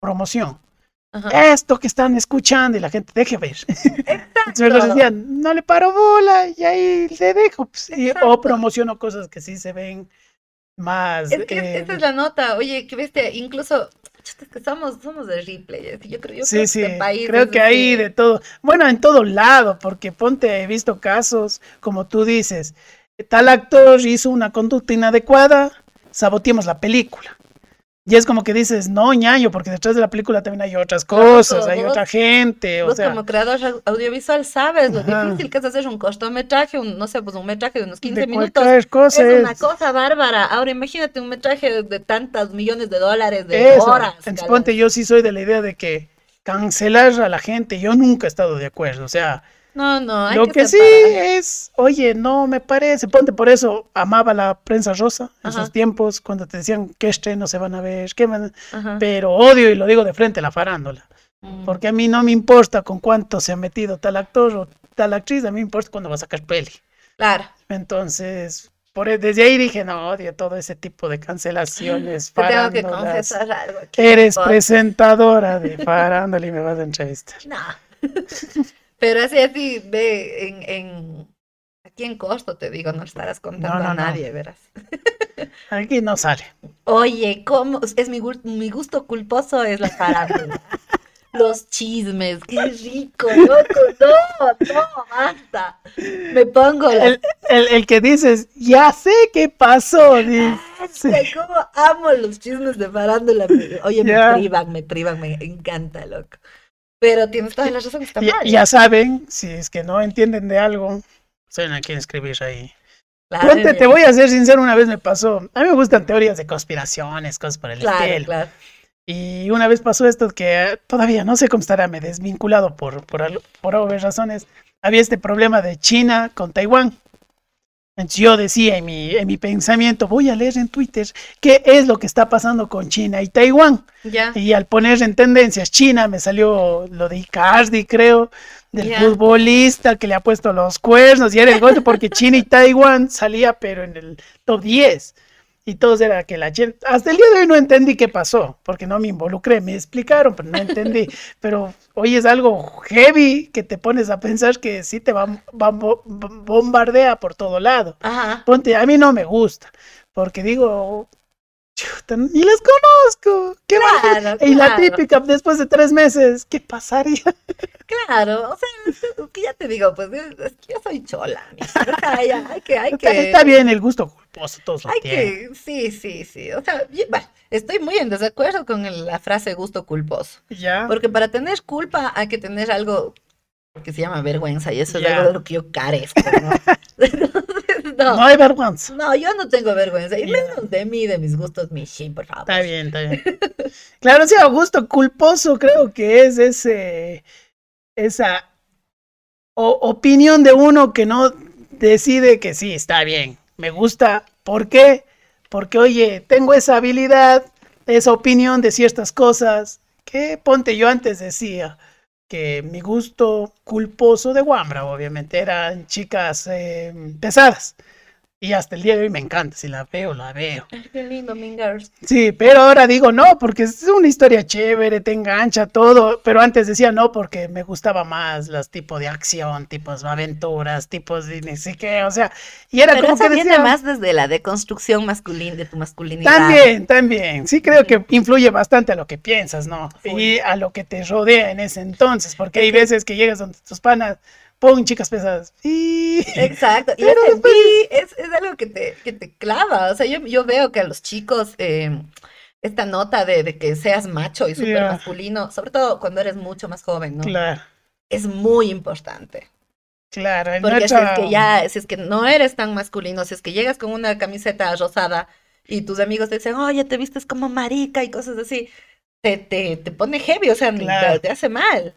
promoción Ajá. esto que están escuchando y la gente deje ver. Entonces decían, no le paro bola y ahí le dejo. pues, y- o promociono cosas que sí se ven más. Es que eh, esa es la nota. Oye, que bestia, incluso que somos, somos de Ripley. Yo creo, yo Sí, creo sí, que país creo que hay de todo. Bueno, en todo lado, porque ponte, he visto casos, como tú dices, tal actor hizo una conducta inadecuada, saboteemos la película. Y es como que dices, no, ñaño, porque detrás de la película también hay otras cosas, hay vos- otra gente, o Vos sea, como creador au- audiovisual sabes lo Ajá. difícil que es hacer un cortometraje, un, no sé, pues un metraje de unos 15 de minutos. cosa. Es una es- cosa bárbara. Ahora imagínate un metraje de, tantas millones de dólares, de Eso. horas. Entonces, ponte, yo sí soy de la idea de que cancelar a la gente, yo nunca he estado de acuerdo. O sea, No, no, hay lo que, que, sí es, oye, no me parece. Ponte, por eso amaba la prensa rosa en Ajá. sus tiempos, cuando te decían qué estrenos se van a ver, qué van- pero odio y lo digo de frente la farándula. Mm. Porque a mí no me importa con cuánto se ha metido tal actor o tal actriz, a mí me importa cuando va a sacar peli. Claro. Entonces, por, e- desde ahí dije, no, odio todo ese tipo de cancelaciones. Te tengo que confesar algo. Eres presentadora de farándula y me vas a entrevistar. No. Pero así, así, ve, en, en, aquí en Costo te digo, no estarás contando No, no, a no. nadie, verás. Aquí no sale. Oye, ¿cómo? Es mi, mi gusto culposo es la farándula. Los chismes, qué rico, loco, no, no, basta. Me pongo la... El, el- el que dices, ya sé qué pasó. dice. Ay, ¿Cómo amo los chismes de farándula? Oye, me privan, me privan, me encanta, loco. Pero tienes toda la razón, está Ya, ya saben, si es que no entienden de algo, saben a quién escribir ahí. Claro, Ponte, te voy a ser sincero, una vez me pasó. A mí me gustan teorías de conspiraciones, cosas por el Claro, estilo. claro. Y una vez pasó esto que todavía no sé cómo estará, me desvinculado por, por, por obvias razones. Había este problema de China con Taiwán. Entonces yo decía en mi, en mi pensamiento, voy a leer en Twitter qué es lo que está pasando con China y Taiwán. Y al poner en tendencias China me salió lo de Icardi, creo, del futbolista que le ha puesto los cuernos y era el golpe porque China y Taiwán salía pero en el top 10. Y todos era que la China... Hasta el día de hoy no entendí qué pasó, porque no me involucré, me explicaron, pero no entendí. pero hoy es algo heavy que te pones a pensar que sí te va, va- bo- bombardea por todo lado. Ajá. Ponte, a mí no me gusta, porque digo, ni las conozco. ¿Qué? Claro, Y la típica, después de tres meses, ¿qué pasaría? Claro, o sea, que ya te digo, pues es es que yo soy chola. O sea, ya, hay que, hay Está, que, está bien el gusto culposo, todos lo hay tienen. que, sí, sí, sí. O sea, yo- bueno, estoy muy en desacuerdo con el- la frase gusto culposo. Ya. Porque para tener culpa hay que tener algo que se llama vergüenza y eso es algo de lo que yo carezco, ¿no? Entonces, No no, hay vergüenza. no, yo no tengo vergüenza. Y Ya. menos de mí, de mis gustos, mi shit, por favor. Está bien, está bien. Claro, sí, gusto culposo creo que es ese, esa o- opinión de uno que no decide que sí, está bien, me gusta. ¿Por qué? Porque, oye, tengo esa habilidad, esa opinión de ciertas cosas que, ponte, yo antes decía que mi gusto culposo de Wambra, obviamente, eran chicas eh, pesadas. Y hasta el día de hoy me encanta, si la veo, la veo. Qué lindo, Mingers. Sí, pero ahora digo no, porque es una historia chévere, te engancha todo, pero antes decía no porque me gustaba más los tipos de acción, tipos de aventuras, tipos de ni sé qué, o sea, y era Pero como eso que viene decía, más desde la deconstrucción masculina, de tu masculinidad. también, también, sí creo que influye bastante a lo que piensas, ¿no? Y a lo que te rodea en ese entonces, porque hay veces que llegas donde tus panas, pon chicas pesadas. Exacto. Y Pero ese después- es, es algo que te, que te clava. O sea, yo, yo veo que a los chicos, eh, esta nota de, de que seas macho y súper masculino, sobre todo cuando eres mucho más joven, ¿no? Claro, Es muy importante. claro. Porque si es que ya, si es que no eres tan masculino, si es que llegas con una camiseta rosada y tus amigos te dicen, oye, te vistes como marica y cosas así, te, te, te pone heavy, o sea, te, hace mal.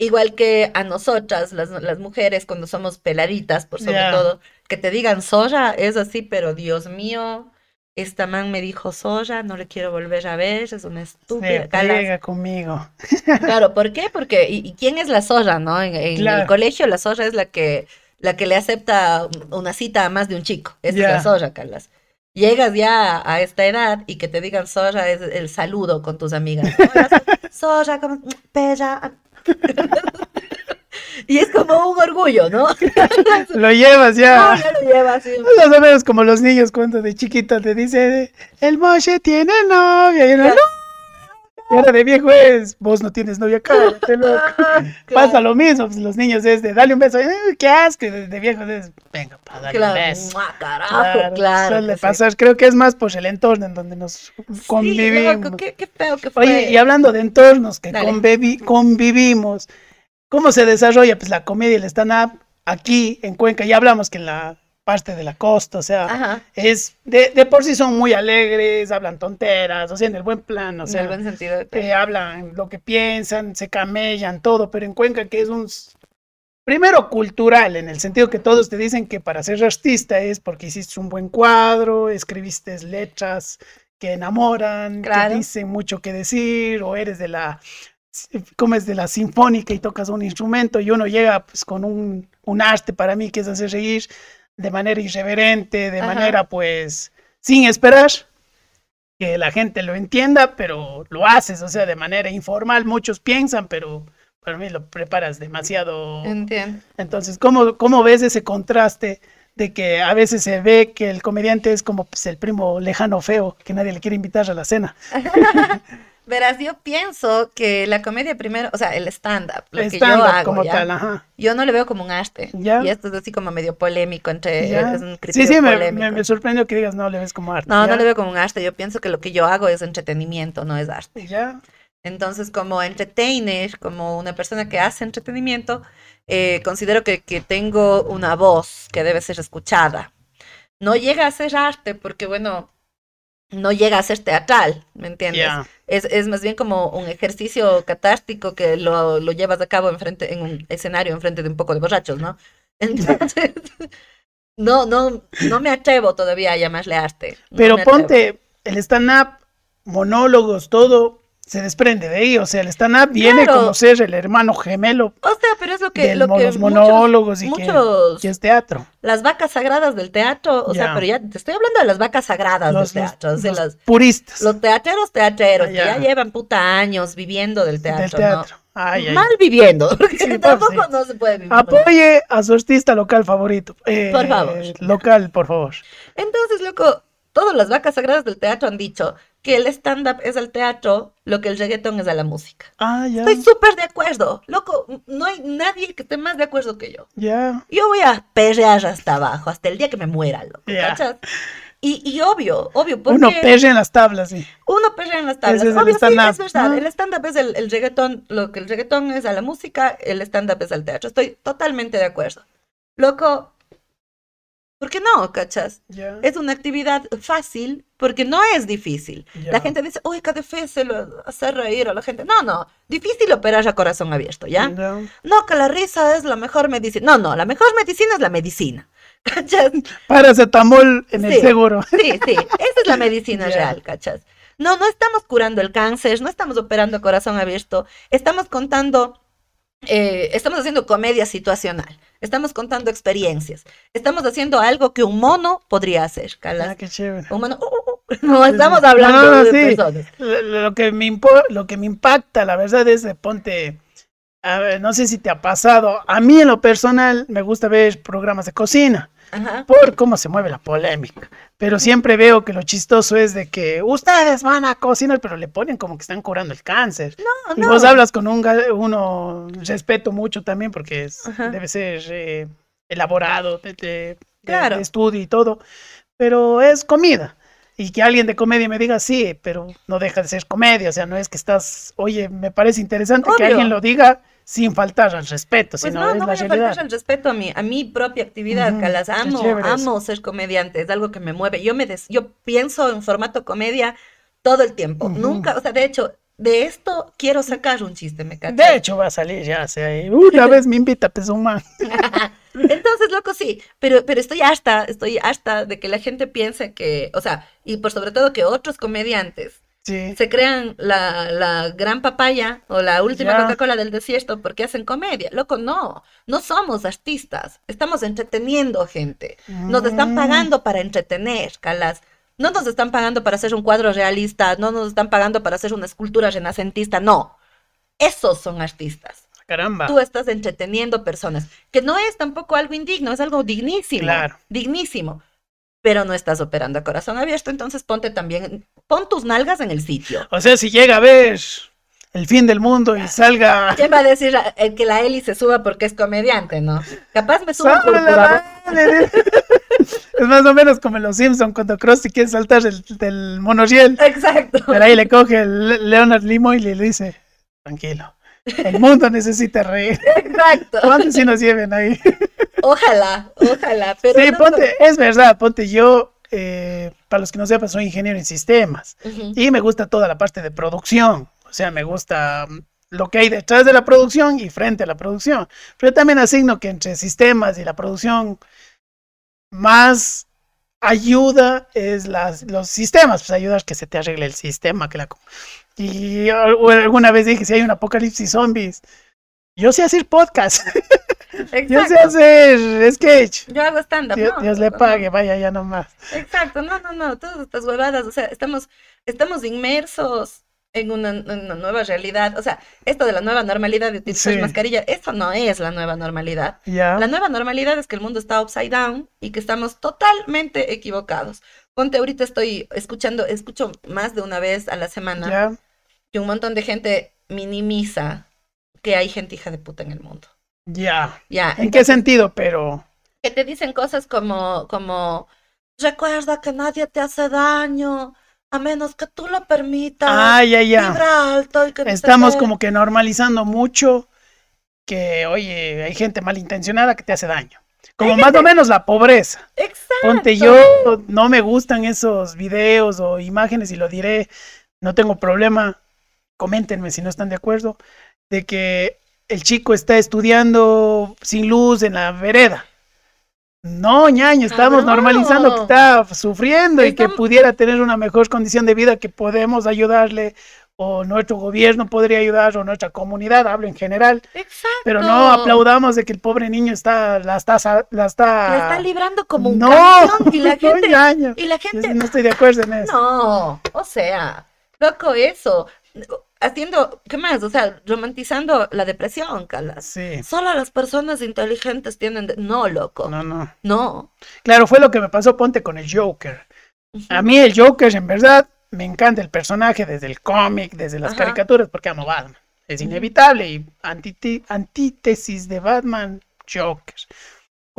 Igual que a nosotras, las, las mujeres, cuando somos peladitas, por sobre todo, que te digan soya, es así, pero Dios mío, esta man me dijo soya, no le quiero volver a ver, es una Se estúpida. Pega conmigo. Claro, ¿por qué? Porque, ¿y, y quién es la zorra, no? En, en Claro. el colegio la zorra es la que, la que le acepta una cita a más de un chico. Esa es la zorra, Carlas. Llegas ya a esta edad y que te digan zorra es el saludo con tus amigas. Hola, so- zorra, ¿cómo? Bella. Y es como un orgullo, ¿no? Lo llevas No, ya. ya lo llevas. sí. Más o menos como los niños cuando de chiquito te dice, el Moshe tiene novia. Y uno, Ya. no. Y ahora de viejo es, vos no tienes novia, cállate, loco. Pasa Claro, lo mismo, pues los niños es de, dale un beso, "Eh, qué asco, de, de viejo es, venga, para darle claro. un beso. Mua, Carajo, claro. suele que sí. pasar, creo que es más por el entorno en donde nos Sí, convivimos. loco, qué, qué feo que fue. Oye, y hablando de entornos que convivi- convivimos, ¿cómo se desarrolla pues la comedia y el stand-up aquí en Cuenca? Ya hablamos que en la parte de la costa, o sea, Ajá, es de, de por sí son muy alegres, hablan tonteras, o sea, en el buen plan, o en sea, el buen sentido. eh, hablan lo que piensan, se camellan, todo, pero en Cuenca que es un... Primero cultural, en el sentido que todos te dicen que para ser artista es porque hiciste un buen cuadro, escribiste letras que enamoran, Claro. que dicen mucho que decir, o eres de la, como es de la sinfónica y tocas un instrumento y uno llega pues con un, un arte para mí que es hacer reír de manera irreverente, de Ajá. manera pues sin esperar que la gente lo entienda, pero lo haces, o sea, de manera informal. Muchos piensan, pero para mí lo preparas demasiado. Entiendo. Entonces, ¿cómo, cómo ves ese contraste de que a veces se ve que el comediante es como pues, el primo lejano feo, que nadie le quiere invitar a la cena? Verás, yo pienso que la comedia primero, o sea, el stand-up, lo El que yo stand-up hago, como ¿ya? tal, ajá. Yo no le veo como un arte. Ya. Y esto es así como medio polémico entre, Ya. es un Sí, criterio sí, me, me, me sorprendió que digas no le ves como arte. No, ya. no le veo como un arte. Yo pienso que lo que yo hago es entretenimiento, no es arte. Ya, Entonces, como entertainer, como una persona que hace entretenimiento, eh, considero que, que tengo una voz que debe ser escuchada. No llega a ser arte porque, bueno, no llega a ser teatral, ¿me entiendes? Es, es más bien como un ejercicio catártico que lo, lo llevas a cabo enfrente, en un escenario enfrente de un poco de borrachos, ¿no? Entonces, no, no, no me atrevo todavía a llamarle arte. no Pero ponte el stand-up, monólogos, todo se desprende de ahí. O sea, el stand-up viene Claro. como ser el hermano gemelo O sea, pero es lo que, lo que los muchos, monólogos y que, muchos, que es teatro. las vacas sagradas del teatro, o sea, Ya. pero ya te estoy hablando de las vacas sagradas Los, del los- teatro, o sea, los las- puristas los teatreros teatreros, Ah, que ya. llevan puta años viviendo del teatro, del teatro. Ay, ay. ¿no? Mal viviendo, porque Sí, tampoco sí. no se puede vivir. Apoye a su artista local favorito. Eh, Por favor. Local, por favor. Entonces, loco, todas las vacas sagradas del teatro han dicho que el stand-up es al teatro lo que el reggaetón es a la música. Ah, ya. Estoy súper de acuerdo. Loco, no hay nadie que esté más de acuerdo que yo. Ya. Yo voy a perrear hasta abajo, hasta el día que me muera, loco. ¿cachas? Y, y obvio, obvio, porque Uno perre en las tablas, sí. uno perrea en las tablas. Ese es el Obvio, sí, stand-up, es verdad. ¿no? El stand-up es el, el reggaetón, lo que el reggaetón es a la música, el stand-up es al teatro. Estoy totalmente de acuerdo. Loco, ¿por qué no, cachas? Es una actividad fácil porque no es difícil. La gente dice, uy, cada fe se lo hace reír a la gente. No, no, difícil operar a corazón abierto, ¿ya? No, que la risa es la mejor medicina. No, no, la mejor medicina es la medicina. ¿Cachas? Paracetamol en el seguro. Sí, sí, esa es la medicina real, ¿cachas? No, no estamos curando el cáncer, no estamos operando a corazón abierto, estamos contando, eh, estamos haciendo comedia situacional, estamos contando experiencias, estamos haciendo algo que un mono podría hacer, Ah, qué chévere. Un mono, uh, uh, uh, no estamos hablando No, no, de sí. personas. Lo, que me lo que me impacta, la verdad, es de ponte. A ver, no sé si te ha pasado. A mí, en lo personal, me gusta ver programas de cocina. Ajá. por cómo se mueve la polémica. Pero siempre veo que lo chistoso es de que ustedes van a cocinar, pero le ponen como que están curando el cáncer. No, Y no. vos hablas con un uno, respeto mucho también porque es- debe ser eh, elaborado, de, de- Claro. de estudio y todo, pero es comida. Y que alguien de comedia me diga sí, pero no deja de ser comedia, o sea, no es que estás, oye, me parece interesante que alguien lo diga sin faltar al respeto, Pues sino no, es no la voy a realidad. faltar el respeto a mi, a mi propia actividad, Ujú, Calas. qué Amo, eso. amo ser comediante, es algo que me mueve. Yo me des- yo pienso en formato comedia todo el tiempo. Nunca, o sea, de hecho, de esto quiero sacar un chiste, ¿me? De hecho, va a salir ya, sea, una vez me invita a Pesuma. Entonces, loco, sí, pero, pero estoy hasta, estoy hasta de que la gente piense que, o sea, y por sobre todo que otros comediantes Sí. se crean la, la gran papaya o la última. Coca-Cola del desierto porque hacen comedia. Loco, no, no somos artistas, estamos entreteniendo gente. Nos están Mm. pagando para entretener, Calas. No nos están pagando para hacer un cuadro realista, no nos están pagando para hacer una escultura renacentista, no. Esos son artistas. Caramba. Tú estás entreteniendo personas, que no es tampoco algo indigno, es algo dignísimo. Claro. Dignísimo. Pero no estás operando a corazón abierto, entonces ponte también, pon tus nalgas en el sitio. O sea, si llega a ver el fin del mundo y salga... ¿Quién va a decir a- el que la Eli se suba porque es comediante, no? Capaz me subo por. Es más o menos como en los Simpsons cuando Krusty quiere saltar el, del monoriel. Exacto. Pero ahí le coge el Leonard Limo y le dice, tranquilo, el mundo necesita reír. Exacto. ¿Cuántos sí nos lleven ahí? Ojalá, ojalá. Pero Sí, no- ponte, es verdad, ponte yo, eh, para los que no sepan, soy ingeniero en sistemas y me gusta toda la parte de producción, o sea, me gusta mm, lo que hay detrás de la producción y frente a la producción, pero también asigno que entre sistemas y la producción más ayuda es las, los sistemas, pues ayudar que se te arregle el sistema. Que la, y al- alguna vez dije, si hay un apocalipsis zombies, yo sé hacer podcast, yo sé hacer sketch. Yo hago stand-up. Dios, no, Dios le no. pague, vaya ya nomás. Exacto, no, no, no, todas estas huevadas, o sea, estamos, estamos inmersos en una, en una nueva realidad, o sea, esto de la nueva normalidad de utilizar Sí. mascarilla, eso no es la nueva normalidad. La nueva normalidad es que el mundo está upside down y que estamos totalmente equivocados. Ponte, ahorita estoy escuchando, escucho más de una vez a la semana Ya. que un montón de gente minimiza que hay gente hija de puta en el mundo. Ya. Ya, ¿En qué sentido? Pero. que te dicen cosas como, como, recuerda que nadie te hace daño, a menos que tú lo permitas. Ah, ya, ya. Vibra alto y que no sé Estamos qué". como que normalizando mucho que, oye, hay gente malintencionada que te hace daño. Como más o menos la pobreza. Exacto. Ponte, yo no me gustan esos videos o imágenes y lo diré, no tengo problema, coméntenme si no están de acuerdo, de que el chico está estudiando sin luz en la vereda. No, ñaño, estamos Cabrón. normalizando que está sufriendo y que Estamos- pudiera tener una mejor condición de vida, que podemos ayudarle, o nuestro gobierno podría ayudar, o nuestra comunidad, hablo en general, Exacto. pero no aplaudamos de que el pobre niño está, la está, la está, La está librando como un no, campeón y la no, gente, ñaño. y la gente, no estoy de acuerdo en eso. no, o sea, loco, eso, haciendo, ¿qué más? O sea, romantizando la depresión, Calas. Sí, Solo las personas inteligentes tienen, de- no, loco, no, no. no. Claro, fue lo que me pasó, ponte con el Joker. A mí el Joker, en verdad, me encanta el personaje desde el cómic, desde las Ajá. caricaturas, porque amo Batman. Es inevitable y antítesis de Batman, Joker.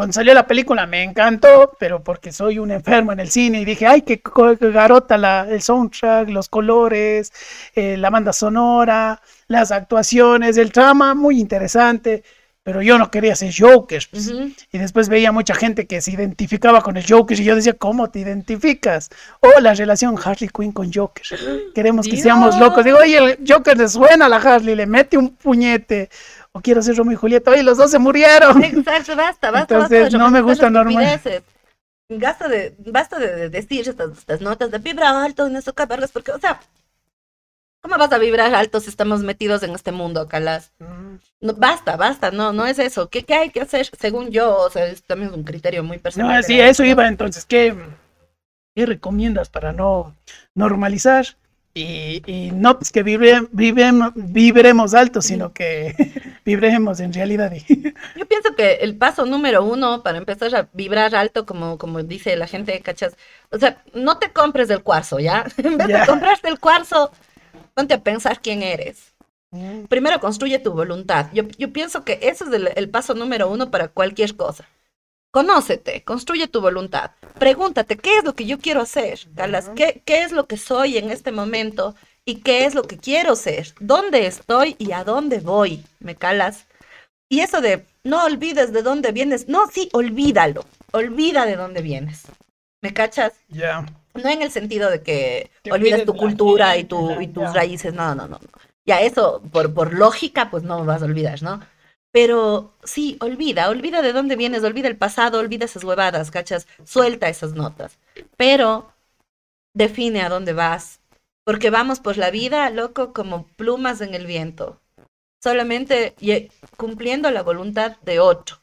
Cuando salió la película me encantó, pero porque soy un enfermo en el cine y dije, ay, qué garota la, el soundtrack, los colores, eh, la banda sonora, las actuaciones, el trama, muy interesante, pero yo no quería ser Joker. pues. Ujú. Y después veía mucha gente que se identificaba con el Joker y yo decía, ¿cómo te identificas? O la relación Harley Quinn con Joker. Queremos que seamos locos. Digo, oye, el Joker le suena a la Harley, le mete un puñete. O quiero ser Romeo y Julieta. Oye, los dos se murieron. Exacto, basta, basta. Entonces, basta no me gusta normal. Basta de, basta de, de decir estas, estas notas de vibra alto en eso cabargas, porque, o sea, ¿cómo vas a vibrar alto si estamos metidos en este mundo, Calas? No, basta, basta, no, no es eso. ¿Qué, qué hay que hacer? Según yo, o sea, es también un criterio muy personal. No, sí, eso iba entonces. ¿Qué, ¿Qué recomiendas para no normalizar Y, y no pues que vibre, vibremos, vibremos alto, sino que vibremos en realidad. Yo pienso que el paso número uno para empezar a vibrar alto, como, como dice la gente, ¿cachas? O sea, no te compres el cuarzo, ¿ya? En vez Ya. de comprarte el cuarzo, ponte a pensar quién eres. Mm, Primero construye tu voluntad. Yo, yo pienso que ese es el, el paso número uno para cualquier cosa. Conócete, construye tu voluntad. Pregúntate, ¿qué es lo que yo quiero hacer? Galas? Ujú. ¿Qué, ¿Qué es lo que soy en este momento? ¿Y qué es lo que quiero ser? ¿Dónde estoy y a dónde voy? ¿Me calas? Y eso de no olvides de dónde vienes. No, sí, olvídalo. Olvida de dónde vienes. ¿Me cachas? Ya. No en el sentido de que Te olvides tu cultura y, tu, tus raíces. No, no, no. no. Ya eso, por, por lógica, pues no vas a olvidar, ¿no? Pero sí, olvida, olvida de dónde vienes, olvida el pasado, olvida esas huevadas, ¿cachas? Suelta esas notas. Pero define a dónde vas. Porque vamos por la vida, loco, como plumas en el viento. Solamente cumpliendo la voluntad de otro.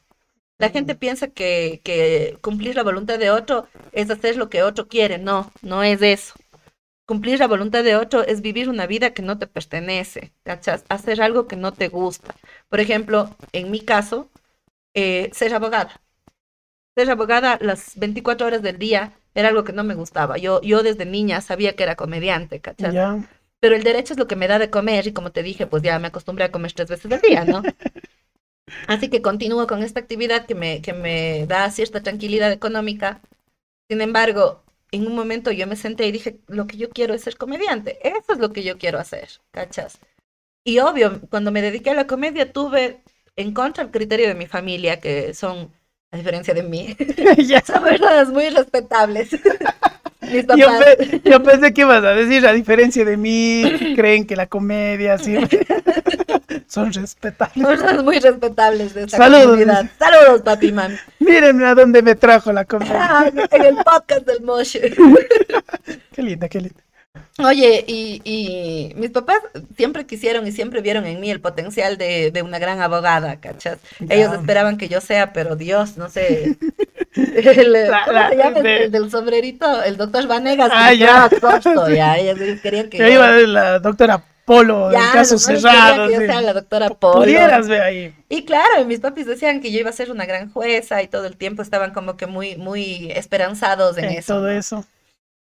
La gente piensa que, que cumplir la voluntad de otro es hacer lo que otro quiere. No, no es eso. Cumplir la voluntad de otro es vivir una vida que no te pertenece, ¿cachas? Hacer algo que no te gusta. Por ejemplo, en mi caso, eh, ser abogada. Ser abogada las 24 horas del día era algo que no me gustaba. Yo, yo desde niña sabía que era comediante, ¿cachas? Ya. Pero el derecho es lo que me da de comer y como te dije, pues ya me acostumbré a comer tres veces al día, ¿no? Así que continúo con esta actividad que me, que me da cierta tranquilidad económica. Sin embargo, en un momento yo me senté y dije, lo que yo quiero es ser comediante. Eso es lo que yo quiero hacer, ¿cachas? Y obvio, cuando me dediqué a la comedia tuve en contra el criterio de mi familia, que son, a diferencia de mí, son personas muy respetables. Mis Yo, papás. pe- yo pensé que ibas a decir, a diferencia de mí, creen que la comedia sí, son respetables. Personas muy respetables de esta Saludos. comunidad. Saludos, papi, mami. Miren a dónde me trajo la comedia. En el podcast del Moshe. Qué linda, qué linda. Oye, y, y mis papás siempre quisieron y siempre vieron en mí el potencial de, de una gran abogada, ¿cachas? Ellos esperaban que yo sea, pero Dios, no sé. El, La- ¿Cómo la- se llama? de- El del sombrerito, el doctor Vanegas. Ah, ya. costo, ya. Ellos querían que Yo iba a ver la doctora Polo Ya, los manes querían cerrados. que yo sí. sea la doctora Polo. Pudieras ver ahí. Y claro, mis papis decían que yo iba a ser una gran jueza y todo el tiempo estaban como que muy, muy esperanzados en en eso. todo ¿no? eso.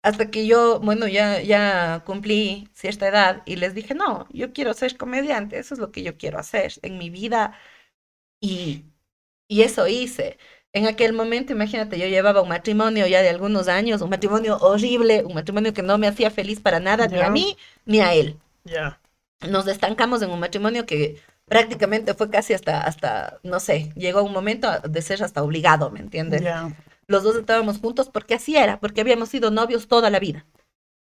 Hasta que yo, bueno, ya, ya cumplí cierta edad y les dije, no, yo quiero ser comediante, eso es lo que yo quiero hacer en mi vida. Y, y eso hice. En aquel momento, imagínate, yo llevaba un matrimonio ya de algunos años, un matrimonio horrible, un matrimonio que no me hacía feliz para nada, ni Ya. a mí ni a él. Ya. Nos estancamos en un matrimonio que prácticamente fue casi hasta, hasta, no sé, llegó un momento de ser hasta obligado, ¿me entiendes? Ya. Los dos estábamos juntos porque así era, porque habíamos sido novios toda la vida.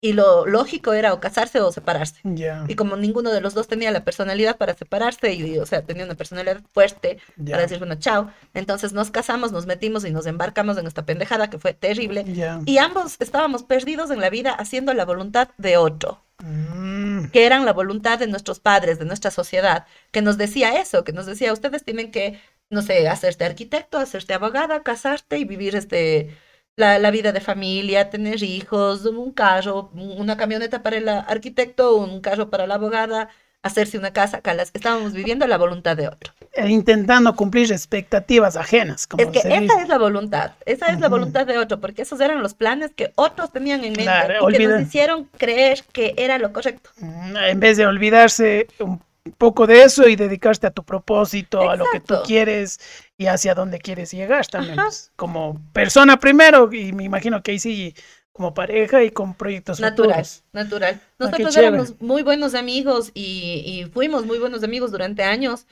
Y lo lógico era o casarse o separarse. Y como ninguno de los dos tenía la personalidad para separarse, y, o sea, tenía una personalidad fuerte para decir, bueno, chao, entonces nos casamos, nos metimos y nos embarcamos en esta pendejada que fue terrible. Y ambos estábamos perdidos en la vida haciendo la voluntad de otro, Mm, que eran la voluntad de nuestros padres, de nuestra sociedad, que nos decía eso, que nos decía, ustedes tienen que, no sé, hacerte arquitecto, hacerte abogada, casarte y vivir este, la, la vida de familia, tener hijos, un carro, una camioneta para el arquitecto, un carro para la abogada, hacerse una casa, calas. Estábamos viviendo la voluntad de otro. e intentando cumplir expectativas ajenas. Como Es que esa dice. es la voluntad, esa es la voluntad de otro, porque esos eran los planes que otros tenían en mente Claro, y que nos hicieron creer que era lo correcto. Mm, En vez de olvidarse un poco de eso y dedicarte a tu propósito, a lo que tú Exacto. quieres y hacia dónde quieres llegar también. Pues, como persona primero y me imagino que ahí sí como pareja y con proyectos Natural, futuros. natural. Ah, Nosotros chévere. éramos muy buenos amigos y, y fuimos muy buenos amigos durante años.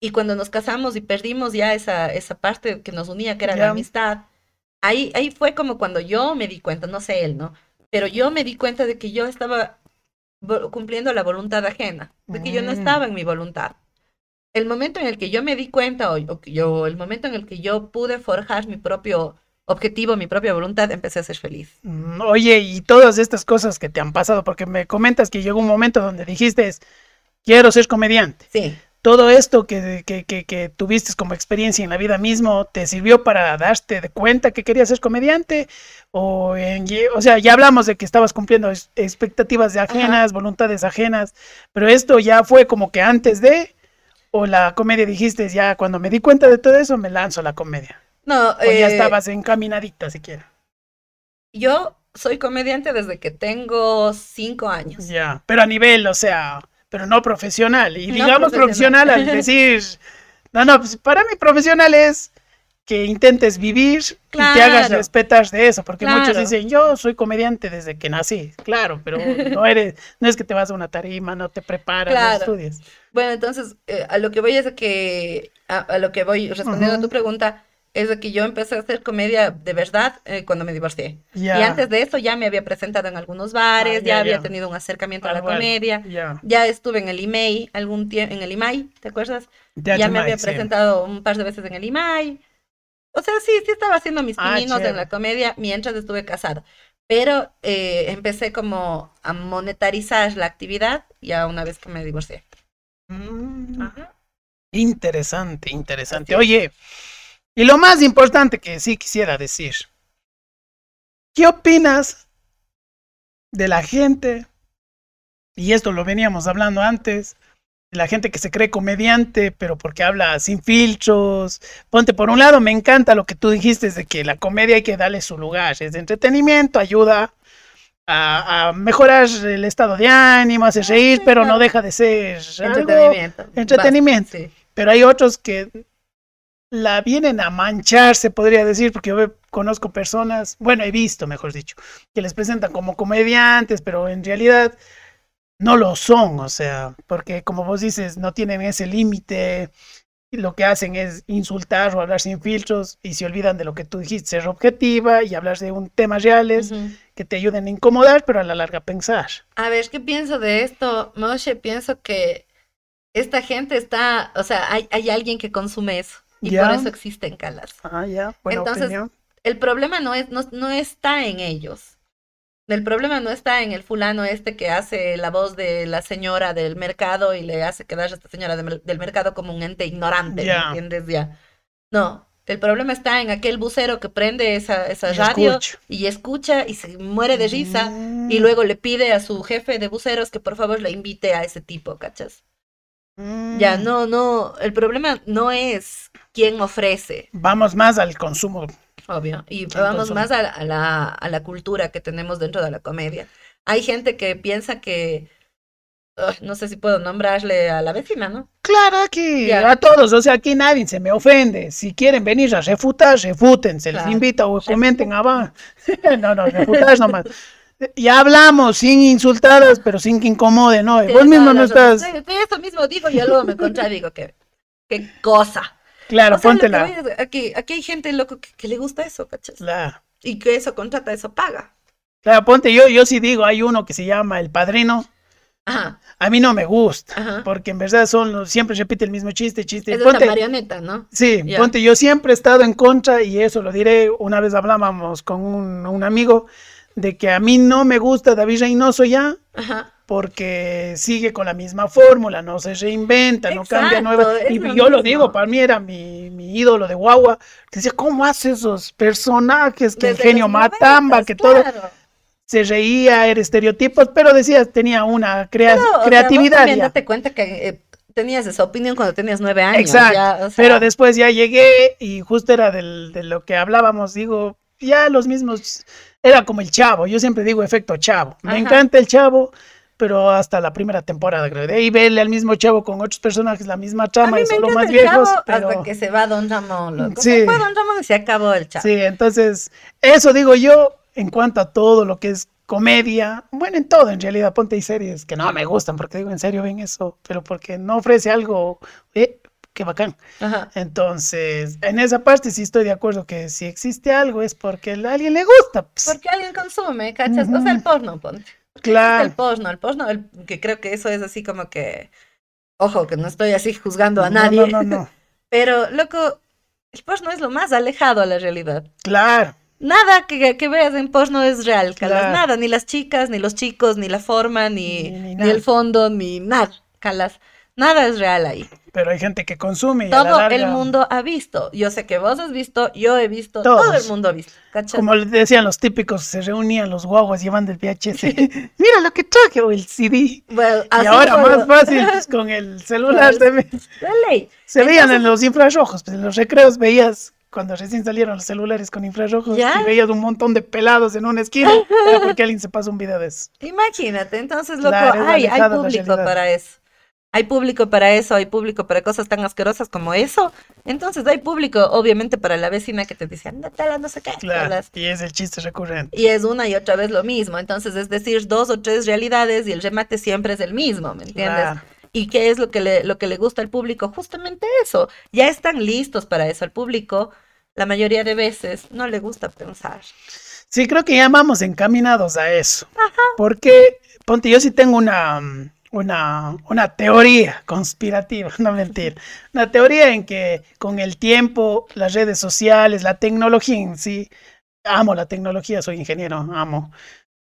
Y cuando nos casamos y perdimos ya esa, esa parte que nos unía, que era la amistad, ahí, ahí fue como cuando yo me di cuenta, no sé él, ¿no? Pero yo me di cuenta de que yo estaba cumpliendo la voluntad ajena, de que yo no Mm. estaba en mi voluntad. El momento en el que yo me di cuenta, o, yo, el momento en el que yo pude forjar mi propio objetivo, mi propia voluntad, empecé a ser feliz. Mm, Oye, y todas estas cosas que te han pasado, porque me comentas que llegó un momento donde dijiste, quiero ser comediante. Sí. Todo esto que, que, que, que tuviste como experiencia en la vida mismo, ¿te sirvió para darte de cuenta que querías ser comediante? O, en, o sea, ya hablamos de que estabas cumpliendo expectativas de ajenas, voluntades ajenas, pero esto ya fue como que antes de, o la comedia dijiste, ya cuando me di cuenta de todo eso, me lanzo a la comedia. No, O ya eh, estabas encaminadita siquiera. yo soy comediante desde que tengo cinco años. Ya, pero a nivel, o sea, pero no profesional. Y No digamos profesional. profesional. al decir, no, no, pues para mí profesional es que intentes vivir y te hagas respetar de eso, porque muchos dicen, yo soy comediante desde que nací, claro, pero no eres, no es que te vas a una tarima, no te preparas, no estudias. Bueno, entonces, eh, a lo que voy es de que, a, a lo que voy respondiendo a Ujú. tu pregunta, es de que yo empecé a hacer comedia de verdad eh, cuando me divorcié. Y antes de eso ya me había presentado en algunos bares, Ah, ya, ya, había tenido un acercamiento a Ah, la bueno, comedia. Ya. Ya estuve en el IMEI algún tiempo, en el IMAI, ¿te acuerdas? Ya me había presentado un par de veces en el IMAI. O sea, sí, sí estaba haciendo mis Ah, pininos en la comedia mientras estuve casada. Pero eh, empecé como a monetarizar la actividad ya una vez que me divorcié. Mm, Interesante, interesante. Oye, y lo más importante que sí quisiera decir, ¿qué opinas de la gente? Y esto lo veníamos hablando antes, de la gente que se cree comediante, pero porque habla sin filtros. Ponte, por un lado, me encanta lo que tú dijiste, de que la comedia hay que darle su lugar, es de entretenimiento, ayuda a, a mejorar el estado de ánimo, hace reír, sí, pero no deja de ser algo Entretenimiento. entretenimiento. Pero hay otros que la vienen a manchar, se podría decir, porque yo conozco personas, bueno, he visto, mejor dicho, que les presentan como comediantes, pero en realidad no lo son, o sea, porque como vos dices, no tienen ese límite, y lo que hacen es insultar o hablar sin filtros y se olvidan de lo que tú dijiste, ser objetiva y hablar de un temas reales que te ayuden a incomodar, pero a la larga pensar. A ver, ¿qué pienso de esto, Moshe? Pienso que esta gente está, o sea, hay, hay alguien que consume eso y Ya. por eso existen calas. Ah, ya, buena Entonces, opinión. El problema no es, no, no está en ellos. El problema no está en el fulano este que hace la voz de la señora del mercado y le hace quedar a esta señora de del mercado como un ente ignorante, ¿me Ya. entiendes? Ya. No, el problema está en aquel bucero que prende esa, esa Y radio escucho. y escucha y se muere de risa Mm, y luego le pide a su jefe de buceros que por favor le invite a ese tipo, ¿cachas? Ya, mm. no, no, el problema no es quién ofrece, Vamos más al consumo. obvio, y ¿Quién vamos más a, la- a la, a la cultura que tenemos dentro de la comedia. Hay gente que piensa que, no sé si puedo nombrarle a la vecina, ¿no? Claro, aquí Ya. a todos, o sea, aquí nadie se me ofende. Si quieren venir a refutar, refuten, se les invita o comenten abajo. no, no, refutar nomás. Ya hablamos sin insultadas, pero sin que incomode, ¿no? Y vos mismo no razón. estás. Sí, sí, eso mismo digo y yo luego me contradigo, que qué cosa. Claro, O sea, póntela. aquí, aquí hay gente loco que, que le gusta eso, ¿cachas? Claro. Y que eso contrata, eso paga. Claro, ponte, yo, yo sí digo, hay uno que se llama El Padrino. Ajá, A mí no me gusta, ajá. porque en verdad son los- siempre repite el mismo chiste, chiste. Es Ponte, marioneta, ¿no? Sí, Ya. ponte, yo siempre he estado en contra y eso lo diré, una vez hablábamos con un, un amigo de que a mí no me gusta David Reynoso ya Ajá. porque sigue con la misma fórmula, no se reinventa, no cambia nueva. Y yo lo digo, para mí era mi, mi ídolo de guagua, decía, ¿cómo hace esos personajes? Que el genio matamba, noventas, que todo claro. se reía, era estereotipos, pero decía, tenía una crea- Pero, o sea, creatividad. también date cuenta que eh, tenías esa opinión cuando tenías nueve años. Exacto, ya, o sea, Pero después ya llegué y justo era del, de lo que hablábamos, digo, ya los mismos, era como el chavo, yo siempre digo efecto chavo. Me Ajá. encanta el chavo, pero hasta la primera temporada, creo. De ahí verle al mismo chavo con otros personajes, la misma trama y solo más el viejos. chavo pero... hasta que se va Don Ramón, loco. Sí. Se fue Don Ramón y se acabó el chavo. Sí, entonces, eso digo yo en cuanto a todo lo que es comedia, bueno, en todo en realidad, ponte y series que no me gustan, porque digo, en serio ven eso, pero porque no ofrece algo, eh, qué bacán. Ajá. Entonces, en esa parte sí estoy de acuerdo que si existe algo es porque a alguien le gusta. pues, Porque alguien consume, ¿cachas? O sea, el porno, ponte. claro. El porno, el porno, el- que creo que eso es así como que. Ojo, que no estoy así juzgando a No, nadie. No, no, no. Pero, loco, el porno es lo más alejado a la realidad. Claro. Nada que, que veas en porno es real, Calas. Claro. Nada, ni las chicas, ni los chicos, ni la forma, ni, Ni- ni ni nada. el fondo, ni nada, Calas. Nada es real ahí. Pero hay gente que consume y a la Todo el mundo ha visto. Yo sé que vos has visto, yo he visto, todo el mundo ha visto. ¿cachai? Como decían los típicos, se reunían los guaguas llevando el VHS. Mira lo que traje, o el CD. Y así ahora fue- más fácil, pues, con el celular ley. se veían en los infrarrojos. Pues en los recreos veías, cuando recién salieron los celulares con infrarrojos, ¿Ya? y veías un montón de pelados en una esquina. Era porque alguien se pasó un video de eso. Imagínate, entonces, loco, Claro, hay, hay público para eso. Hay público para eso, hay público para cosas tan asquerosas como eso. Entonces hay público, obviamente, para la vecina que te dice, anda, tala, no sé qué. Claro, talas". y es el chiste recurrente. Y es una y otra vez lo mismo. Entonces, es decir, dos o tres realidades y el remate siempre es el mismo, ¿me entiendes? Claro. ¿Y qué es lo que le, lo que le gusta al público? Justamente eso. Ya están listos para eso. Al público, la mayoría de veces, no le gusta pensar. Sí, creo que ya vamos encaminados a eso. Porque, ponte, yo sí tengo una, mm, una, una teoría conspirativa, no mentir. Una teoría en que con el tiempo, las redes sociales, la tecnología en sí, amo la tecnología, soy ingeniero, amo.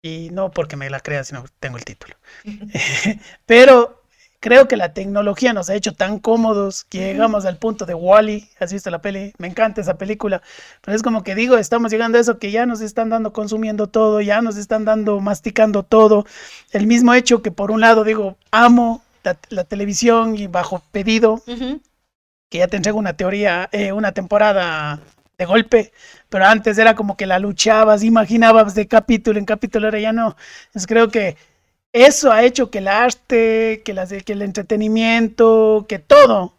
Y no porque me la crea, sino tengo el título. Pero creo que la tecnología nos ha hecho tan cómodos que llegamos al punto de Wally. ¿Has visto la peli? Me encanta esa película. Pero es como que digo, estamos llegando a eso que ya nos están dando consumiendo todo, ya nos están dando masticando todo. El mismo hecho que por un lado digo, amo la, la televisión y bajo pedido, que ya te entrego una teoría, eh, una temporada de golpe, pero antes era como que la luchabas, imaginabas de capítulo en capítulo, ahora ya no. Entonces creo que eso ha hecho que el arte, que, las, que el entretenimiento, que todo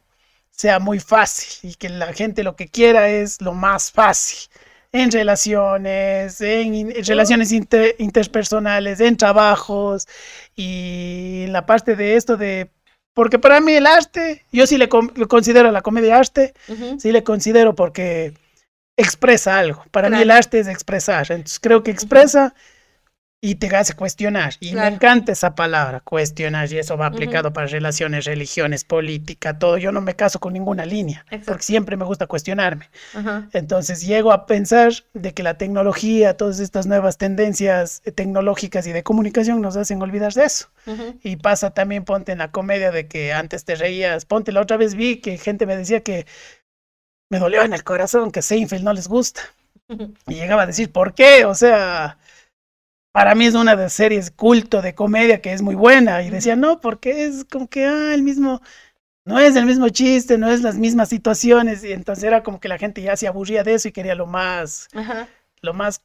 sea muy fácil y que la gente lo que quiera es lo más fácil. En relaciones, en, relaciones inter- interpersonales, en trabajos y en la parte de esto de... Porque para mí el arte, yo sí le, considero la comedia arte, Ujú. sí le considero porque expresa algo. Para mí el arte es expresar. Entonces creo que expresa y te hace cuestionar. Y Claro. me encanta esa palabra, cuestionar. Y eso va aplicado para relaciones, religiones, política, todo. Yo no me caso con ninguna línea, Exacto. porque siempre me gusta cuestionarme. Ajá. Entonces llego a pensar de que la tecnología, todas estas nuevas tendencias eh, tecnológicas y de comunicación nos hacen olvidar de eso. Ujú. Y pasa también, ponte en la comedia de que antes te reías. Ponte, la otra vez vi que gente me decía que me dolió en el corazón que Seinfeld no les gusta. Y llegaba a decir, ¿por qué? O sea, para mí es una de las series culto de comedia que es muy buena. Y decía, no, porque es como que, ah, el mismo, no es el mismo chiste, no es las mismas situaciones. Y entonces era como que la gente ya se aburría de eso y quería lo más, Ajá. lo más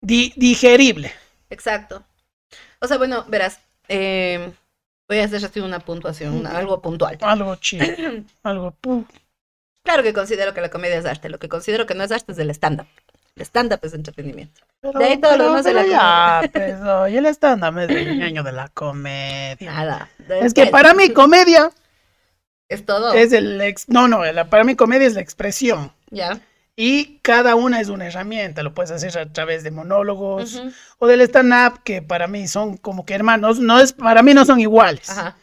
di- digerible. Exacto. O sea, bueno, verás, eh, voy a hacer así una puntuación, una- algo puntual. Algo chido, algo, Claro que considero que la comedia es arte, lo que considero que no es arte es el stand-up. El stand-up es entretenimiento. Pero, De ahí todo lo pero- demás de la ya, pues, oye, el stand-up es el año de la comedia. Nada. Es que para mí comedia Es todo. es el... ex- no, no, la- para mí comedia es la expresión. Ya. Y cada una es una herramienta, lo puedes hacer a través de monólogos o del stand-up, que para mí son como que hermanos, no es, para mí no son iguales, Ajá.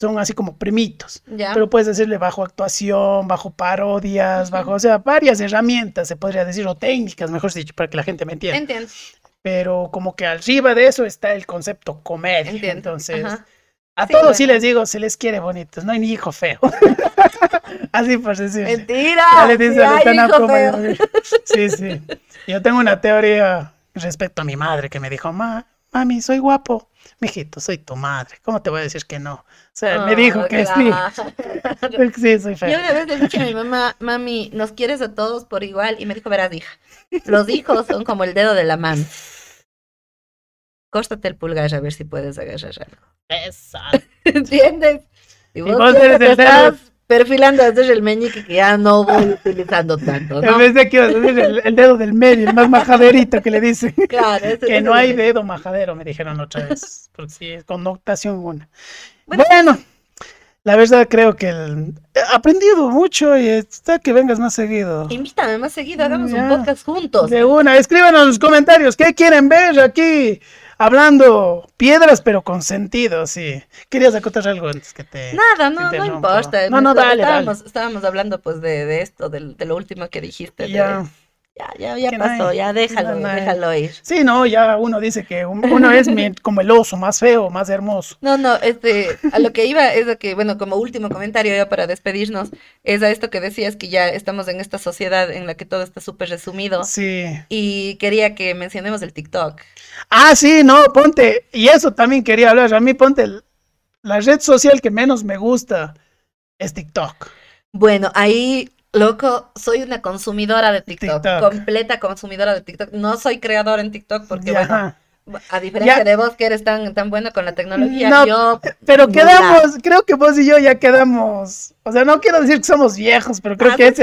Son así como primitos, pero puedes hacerle bajo actuación, bajo parodias, Ujú. bajo, o sea, varias herramientas, se podría decir, o técnicas, mejor dicho, para que la gente me entienda. Entiendo. pero como que arriba de eso está el concepto comedia. Entiendo. Entonces, Ajá. a Sí, todos sí bueno. les digo, se les quiere bonitos, no hay ni hijo feo. Así por decir. Mentira. Ya le dicen Sí hay, hijo feo. Sí, sí. Yo tengo una teoría respecto a mi madre que me dijo, Ma, mami, soy guapo. Mijito, soy tu madre. ¿Cómo te voy a decir que no? O sea, me dijo que claro. sí. Sí, soy Yo feo. una vez le dije a mi mamá, mami, nos quieres a todos por igual. Y me dijo, verás, hija, los hijos son como el dedo de la mano. Córtate el pulgar a ver si puedes agarrar algo. Exacto. ¿Entiendes? Y vos, vos eres el dedo. Perfilando hacer el meñique que ya no voy utilizando tanto, En ¿no? vez de que el, el dedo del medio, el más majaderito que le dicen. Claro, ese- Que no hay dedo majadero, me dijeron otra vez. Porque sí, es connotación una. Bueno. Bueno, la verdad creo que el- he aprendido mucho y está que vengas más seguido. Invítame más seguido, hagamos Ya. un podcast juntos. De una, escríbanos en los comentarios qué quieren ver aquí hablando piedras pero con sentido, sí. Querías acotar algo antes que te... Nada, te no, no importa. No, no, dale, dale. estábamos, estábamos hablando pues de, de esto, de, lo último que dijiste. de- Ya. Ya, pasó, ya déjalo, déjalo ir. Sí, no, ya uno dice que un- uno es como el oso, más feo, más hermoso. No, no, este, a lo que iba es a que, bueno, como último comentario ya para despedirnos, es a esto que decías que ya estamos en esta sociedad en la que todo está súper resumido. Sí. Y quería que mencionemos el TikTok. Ah, sí, no, ponte, y eso también quería hablar. A mí, ponte, la red social que menos me gusta es TikTok. Bueno, ahí, loco, soy una consumidora de TikTok, TikTok. completa consumidora de TikTok. No soy creadora en TikTok porque, Ya. bueno, a diferencia Ya. de vos que eres tan, tan buena con la tecnología, No, yo... Pero quedamos, creo que vos y yo ya quedamos, o sea, no quiero decir que somos viejos, pero creo Ah, que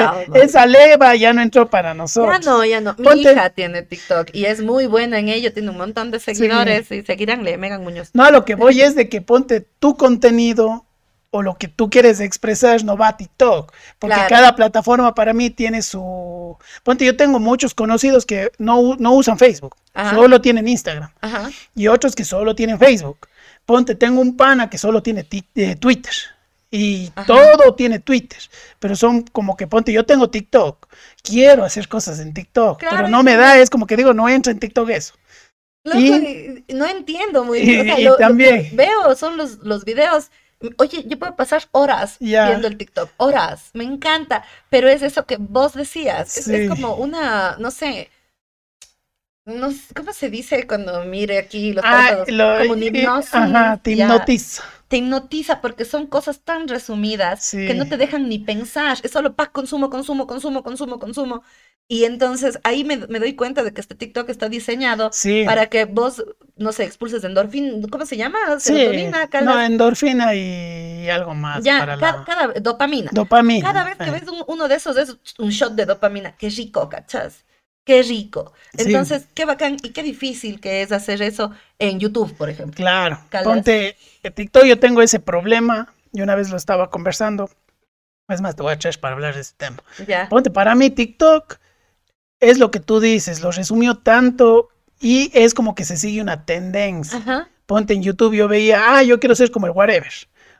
esa leva ya no entró para Ya nosotros. no, ya no. Mi Ponte- hija tiene TikTok y es muy buena en ello, tiene un montón de seguidores y seguiránle, Megan Muñoz. No, a lo que voy es de que ponte tu contenido o lo que tú quieres expresar no va a TikTok, porque Claro. cada plataforma para mí tiene su... Ponte, yo tengo muchos conocidos que no, no usan Facebook, Ajá. solo tienen Instagram, Ajá. y otros que solo tienen Facebook. Ponte, tengo un pana que solo tiene ti- eh, Twitter, y Ajá. todo tiene Twitter, pero son como que, ponte, yo tengo TikTok, quiero hacer cosas en TikTok, Claro, pero no me da, es como que digo, no entra en TikTok eso. Loco, Y- no entiendo muy bien. O sea, y lo- lo que veo son los, los videos. Oye, yo puedo pasar horas viendo el TikTok, horas, me encanta, pero es eso que vos decías, es, como una, no sé, no sé, ¿cómo se dice cuando mire aquí los Ah, lo- Como una eh, hipnosis, Ajá, te hipnotiza. te hipnotiza porque son cosas tan resumidas Sí. que no te dejan ni pensar. Es solo pa, consumo, consumo, consumo, consumo, consumo. Y entonces ahí me, me doy cuenta de que este TikTok está diseñado Sí. para que vos, no sé, expulses endorfina, ¿cómo se llama? Sí, Serotonina, no, cada- endorfina y algo más ya, para la cada, dopamina. dopamina. Cada vez que eh. ves un- uno de esos es un shot de dopamina. Qué rico, ¿cachas? Qué rico. Sí. Entonces, qué bacán y qué difícil que es hacer eso en YouTube, por ejemplo. Claro, Calas. ponte, en TikTok yo tengo ese problema, y una vez lo estaba conversando, es más, te voy a echar para hablar de este tema. Ya. Ponte, para mí TikTok es lo que tú dices, lo resumió tanto y es como que se sigue una tendencia. Ajá. Ponte en YouTube, yo veía, ah, yo quiero ser como el whatever,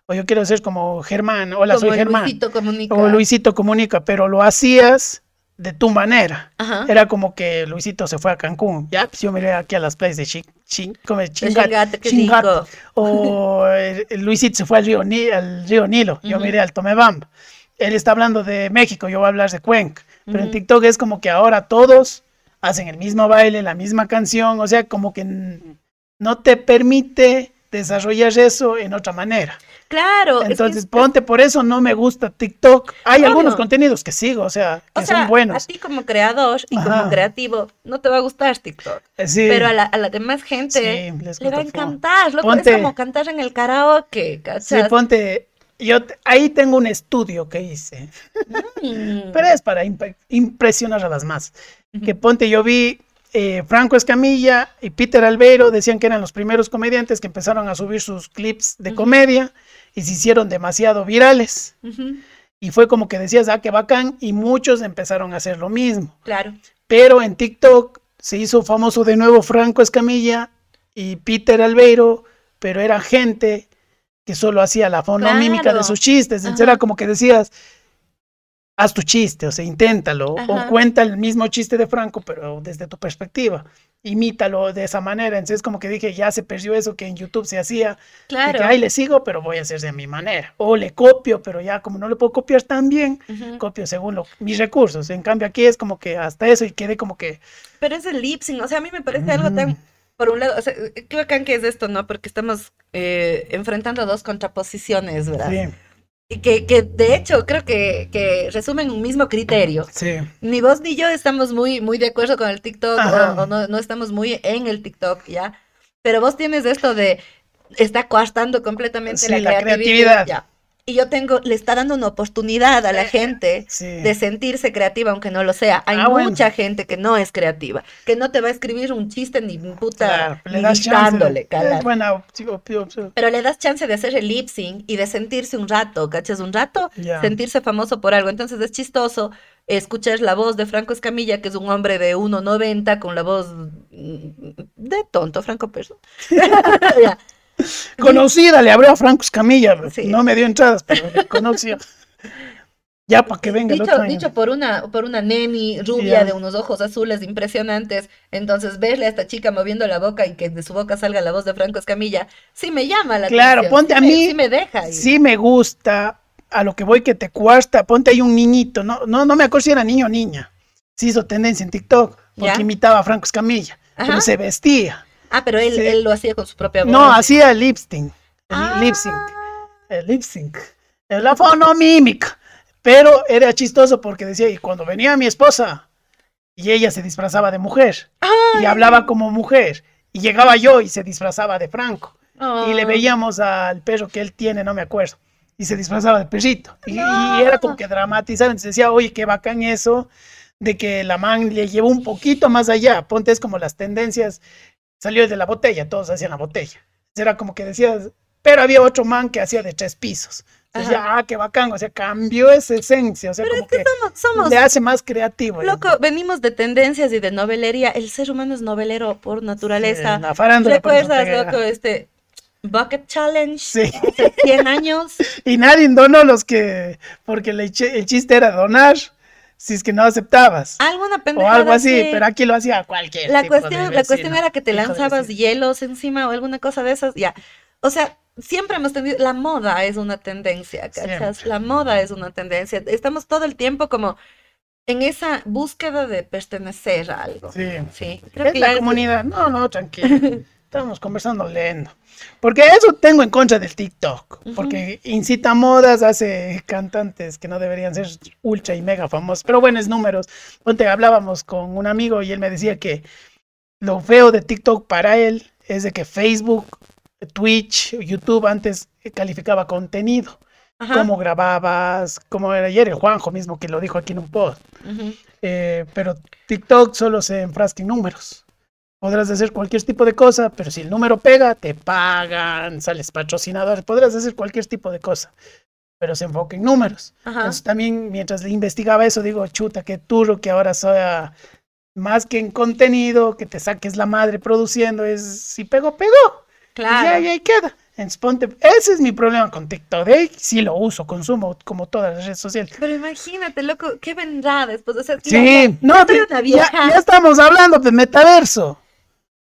o yo quiero ser como Germán, hola, Como soy Germán, Luisito comunica. o Luisito comunica, pero lo hacías de tu manera. Ajá. Era como que Luisito se fue a Cancún. Ya, pues yo miré aquí a las playas de Chin, Chin, como de De Chingat- Chingat. O Luisito se fue al río, al río Nilo. Yo Ujú. miré al Tomebamba. Él está hablando de México, yo voy a hablar de Cuenca. Pero en. TikTok es como que ahora todos hacen el mismo baile, la misma canción. O sea, como que no te permite desarrollar eso en otra manera. Claro. es que Entonces, es- ponte, por eso no me gusta TikTok. Hay algunos contenidos que sigo, o sea, que o sea, son buenos. a ti como creador y como creativo no te va a gustar TikTok. Eh, Sí. Pero a la, a la demás gente Sí, le va a encantar. Loco, Ponte- es como cantar en el karaoke, Sí, ¿cachas? ponte. Yo ahí tengo un estudio que hice, Mm. pero es para imp- impresionar a las más. Que ponte, yo vi eh, Franco Escamilla y Peter Albeiro, decían que eran los primeros comediantes que empezaron a subir sus clips de comedia y se hicieron demasiado virales. Y fue como que decías, ah, qué bacán, y muchos empezaron a hacer lo mismo. Claro. Pero en TikTok se hizo famoso de nuevo Franco Escamilla y Peter Albeiro, pero era gente que solo hacía la fonomímica Claro. de sus chistes. Entonces Ajá. era como que decías, haz tu chiste, o sea, inténtalo, Ajá. o cuenta el mismo chiste de Franco, pero desde tu perspectiva. Imítalo de esa manera. Entonces como que dije, ya se perdió eso que en YouTube se hacía, de Claro. que ahí le sigo, pero voy a hacer de mi manera. O le copio, pero ya como no le puedo copiar tan bien, copio según lo- mis recursos. En cambio aquí es como que hasta eso y quedé como que... Pero es el lip sync, o sea, a mí me parece algo tan, por un lado, o sea, qué bacán que es esto, ¿no? Porque estamos eh, enfrentando dos contraposiciones, ¿verdad? Sí, Y que, que de hecho creo que, que resumen un mismo criterio. sí. Ni vos ni yo estamos muy, muy de acuerdo con el TikTok o, o no, no estamos muy en el TikTok, ¿ya? Pero vos tienes esto de, está coartando completamente Sí, la, la creatividad, creatividad. ¿ya? Y yo tengo, le está dando una oportunidad a la gente Sí. de sentirse creativa, aunque no lo sea. Hay Ah, bueno. mucha gente que no es creativa, que no te va a escribir un chiste ni puta, Claro, ni le das chance. dictándole, Es calas. buena opción, opción, opción. Pero le das chance de hacer el lip sync y de sentirse un rato, ¿cachas? Un rato, sentirse famoso por algo. Entonces es chistoso escuchar la voz de Franco Escamilla, que es un hombre de 1,90 con la voz mm, de tonto, Franco Perso. Conocida, le abrió a Franco Escamilla. Sí. No me dio entradas, pero le conoció. Ya para que venga el Dicho, otro año. dicho por una, por una neni rubia de unos ojos azules impresionantes. Entonces, verle a esta chica moviendo la boca y que de su boca salga la voz de Franco Escamilla, sí me llama la Claro, atención. ponte sí a me- mí- Sí me deja. ahí. Sí me gusta, a lo que voy que te cuesta, ponte ahí un niñito, no, no, no me acuerdo si era niño o niña. Se hizo tendencia en TikTok, porque Ya. imitaba a Franco Escamilla, Ajá. pero se vestía. Ah, pero él, Sí. él lo hacía con su propia voz. No, hacía el lip sync, el Ah. lip sync, el lip sync, la fonomímica. Pero era chistoso porque decía, y cuando venía mi esposa, y ella se disfrazaba de mujer, y hablaba como mujer, y llegaba yo y se disfrazaba de Franco. y le Ah. veíamos al perro que él tiene, no me acuerdo, y se disfrazaba de perrito. Y, y era como que dramatizaba, entonces decía, oye, qué bacán eso, de que la man le llevó un poquito más allá, ponte es como las tendencias, salió de la botella, todos hacían la botella. Era como que decías, pero había otro man que hacía de tres pisos. Entonces, Ajá. ah, qué bacán, o sea, cambió esa esencia, o sea, Pero como es que que somos, somos le hace más creativo. loco, venimos de tendencias y de novelería. El ser humano es novelero por naturaleza. La farándula, ¿Recuerdas, loco, este Bucket Challenge? Sí. Hace 100 años. Y nadie donó los que, porque eché- el chiste era donar si es que no aceptabas. Alguna o pendejada. algo así, sí. pero aquí lo hacía cualquier La tipo de cuestión, la cuestión era que te lanzabas hielos encima o alguna cosa de esas. Ya. O sea, siempre hemos tenido. La moda es una tendencia, ¿cachas? Siempre. La moda es una tendencia. Estamos todo el tiempo como en esa búsqueda de pertenecer a algo. Sí. Sí. Creo Es que la es- comunidad. No, no, tranquilo. Estamos conversando leyendo. Porque eso tengo en contra del TikTok. Porque incita modas, hace cantantes que no deberían ser ultra y mega famosos. Pero buenos números. Ponte, hablábamos con un amigo y él me decía que lo feo de TikTok para él es de que Facebook, Twitch, YouTube antes calificaba contenido. Ajá. Cómo grababas, cómo era ayer el Juanjo mismo que lo dijo aquí en un post. Ujú. Eh, pero TikTok solo se enfrasca en números. Podrás hacer cualquier tipo de cosa, pero si el número pega, te pagan, sales patrocinador, podrás hacer cualquier tipo de cosa, pero se enfoca en números. Ajá. Entonces también mientras investigaba eso, digo, chuta, qué turro que ahora sea más que en contenido, que te saques la madre produciendo, es si pegó, pegó. Y ya, Claro. y ahí queda. Entonces, ponte, ese es mi problema con TikTok. Ahí sí lo uso, consumo como todas las redes sociales. Pero imagínate, loco, ¿qué vendrá después? O sea, Sí, no, soy ya, vieja. ya estamos hablando de metaverso.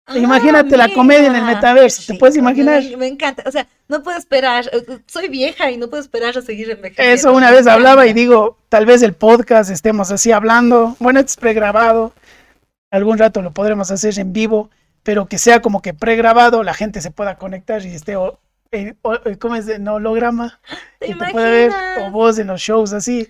Ah, Imagínate la comedia en el metaverso, ¿te puedes imaginar? Me, me encanta. O sea, no puedo esperar. eh, Soy vieja y no puedo esperar a seguir envejeciendo. Eso una vez hablaba y digo, tal vez el podcast estemos así hablando. Bueno, esto es pregrabado. Algún rato lo podremos hacer en vivo, pero que sea como que pregrabado, la gente se pueda conectar y esté, o- o- ¿cómo es? En holograma. ¿Te y te puede ver, imaginas? o vos en los shows así.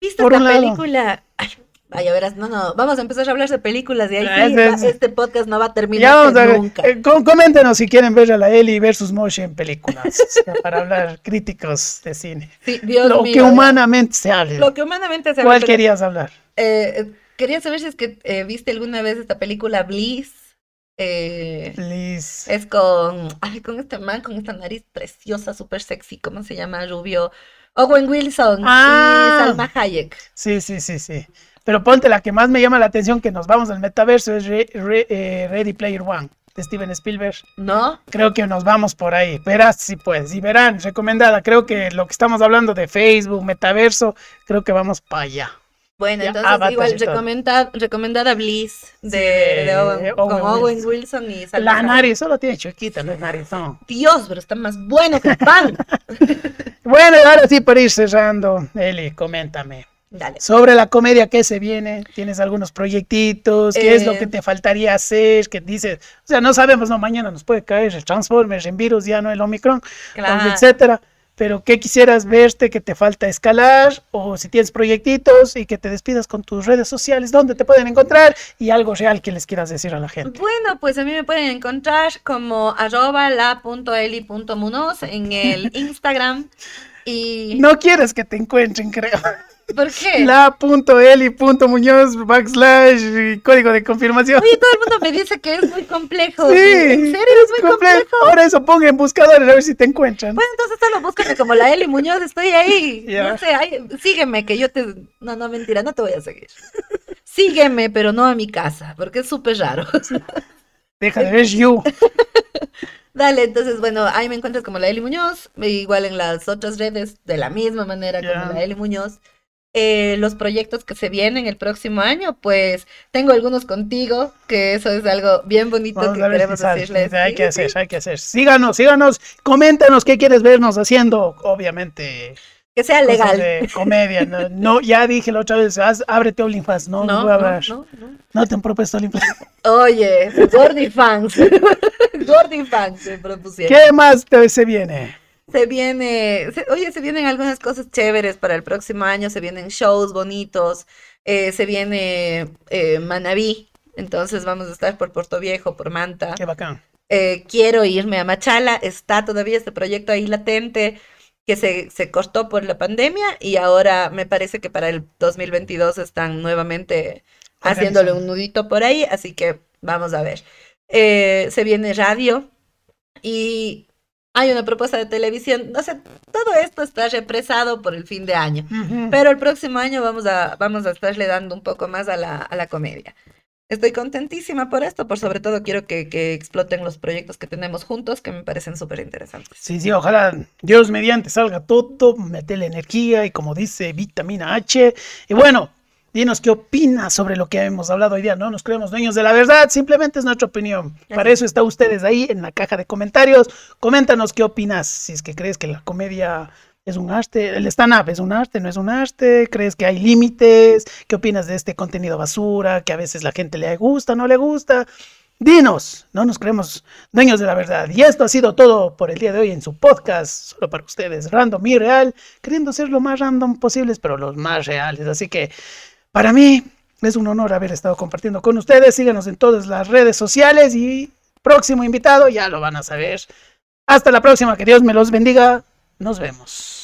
¿Viste lado. película? Ay, vaya, verás, no, no, vamos a empezar a hablar de películas y ahí Ah, sí, es- este podcast no va a terminar nunca. eh, com- coméntenos si quieren ver a la Eli versus Moshe en películas, para hablar críticos de cine. Sí, Dios Lo mío, que humanamente se hable. Lo que humanamente se ¿Cuál habla, querías hablar? eh, quería saber si es que eh, viste alguna vez esta película Bliss. Please. es con, ay, con este man, con esta nariz preciosa, súper sexy, ¿cómo se llama? Rubio. Owen Wilson Ah. y Salma Hayek. Sí, sí, sí, sí. Pero ponte la que más me llama la atención que nos vamos al metaverso es Re- Re- eh, Ready Player One de Steven Spielberg. ¿No? Creo que nos vamos por ahí. Verás si puedes. Y verán, recomendada. Creo que lo que estamos hablando de Facebook, metaverso, creo que vamos para allá. Bueno, Ya, entonces Avatar igual recomendada, recomendada Bliss de, Sí, de Owen, Owen con Owen Wilson. Wilson y Salma La nariz solo tiene chiquita, la narizón. Dios, pero está más bueno que el pan. Bueno, ahora sí, para ir cerrando, Eli, coméntame. Dale. Sobre la comedia que se viene, ¿tienes algunos proyectitos? ¿Qué es lo Eh. que te faltaría hacer? ¿Qué dices? O sea, no sabemos, no, mañana nos puede caer el Transformers, en virus, ya no el Omicron, Claro. etcétera. Pero ¿qué quisieras verte que te falta escalar? O si tienes proyectitos y que te despidas con tus redes sociales, ¿dónde te pueden encontrar? Y algo real que les quieras decir a la gente. Bueno, pues a mí me pueden encontrar como arroba la.eli.munoz en el Instagram. Y No quieres que te encuentren, creo. ¿Por qué? La.eli.muñoz backslash y código de confirmación. Oye, todo el mundo me dice que es muy complejo. Sí, ¿En serio es muy complejo. complejo? Ahora eso ponga en buscadores a ver si te encuentran. Bueno, entonces solo búscame como la Eli Muñoz, estoy ahí. No sé, ahí, sígueme, que yo te... No, no, mentira, no te voy a seguir. Sígueme, pero no a mi casa, porque es súper raro. Deja de ver you. Dale, entonces, bueno, ahí me encuentras como la Eli Muñoz, igual en las otras redes, de la misma manera como la Eli Muñoz. Eh, los proyectos que se vienen el próximo año, pues tengo algunos contigo, que eso es algo bien bonito Vamos que queremos si decirles. Hay que hacer, hay que hacer. Síganos, síganos, coméntanos qué quieres vernos haciendo, obviamente. Que sea legal. de comedia. No, no, ya dije la otra vez, haz- ábrete OnlyFans. No, no, No, voy a no, hablar. no, no. No te han propuesto OnlyFans. Oye, Gordy fans. Gordy fans propusieron. ¿Qué más te, se viene? Se viene, se- oye, se vienen algunas cosas chéveres para el próximo año, se vienen shows bonitos, eh, se viene eh, Manabí, entonces vamos a estar por Puerto Viejo, por Manta. Qué bacán. Eh, quiero irme a Machala, está todavía este proyecto ahí latente que se, se cortó por la pandemia y ahora me parece que para el 2022 están nuevamente haciéndole un nudito por ahí, así que vamos a ver. Eh, se viene radio y hay una propuesta de televisión, no sé, todo esto está represado por el fin de año. Ujú. Pero el próximo año vamos a, vamos a estarle dando un poco más a la, a la comedia. Estoy contentísima por esto, por sobre todo quiero que, que exploten los proyectos que tenemos juntos, que me parecen súper interesantes. Sí, sí, ojalá Dios mediante salga todo, metele energía y como dice, vitamina H. Y bueno, dinos qué opinas sobre lo que hemos hablado hoy día. No nos creemos dueños de la verdad, simplemente es nuestra opinión. Para eso está ustedes ahí en la caja de comentarios. Coméntanos qué opinas, si es que crees que la comedia es un arte, el stand-up es un arte, no es un arte, crees que hay límites, qué opinas de este contenido basura, que a veces la gente le gusta, no le gusta. Dinos, no nos creemos dueños de la verdad. Y esto ha sido todo por el día de hoy en su podcast, solo para ustedes, random y real, queriendo ser lo más random posibles, pero los más reales. Así que para mí es un honor haber estado compartiendo con ustedes. Síganos en todas las redes sociales y próximo invitado ya lo van a saber. Hasta la próxima, que Dios me los bendiga. Nos vemos.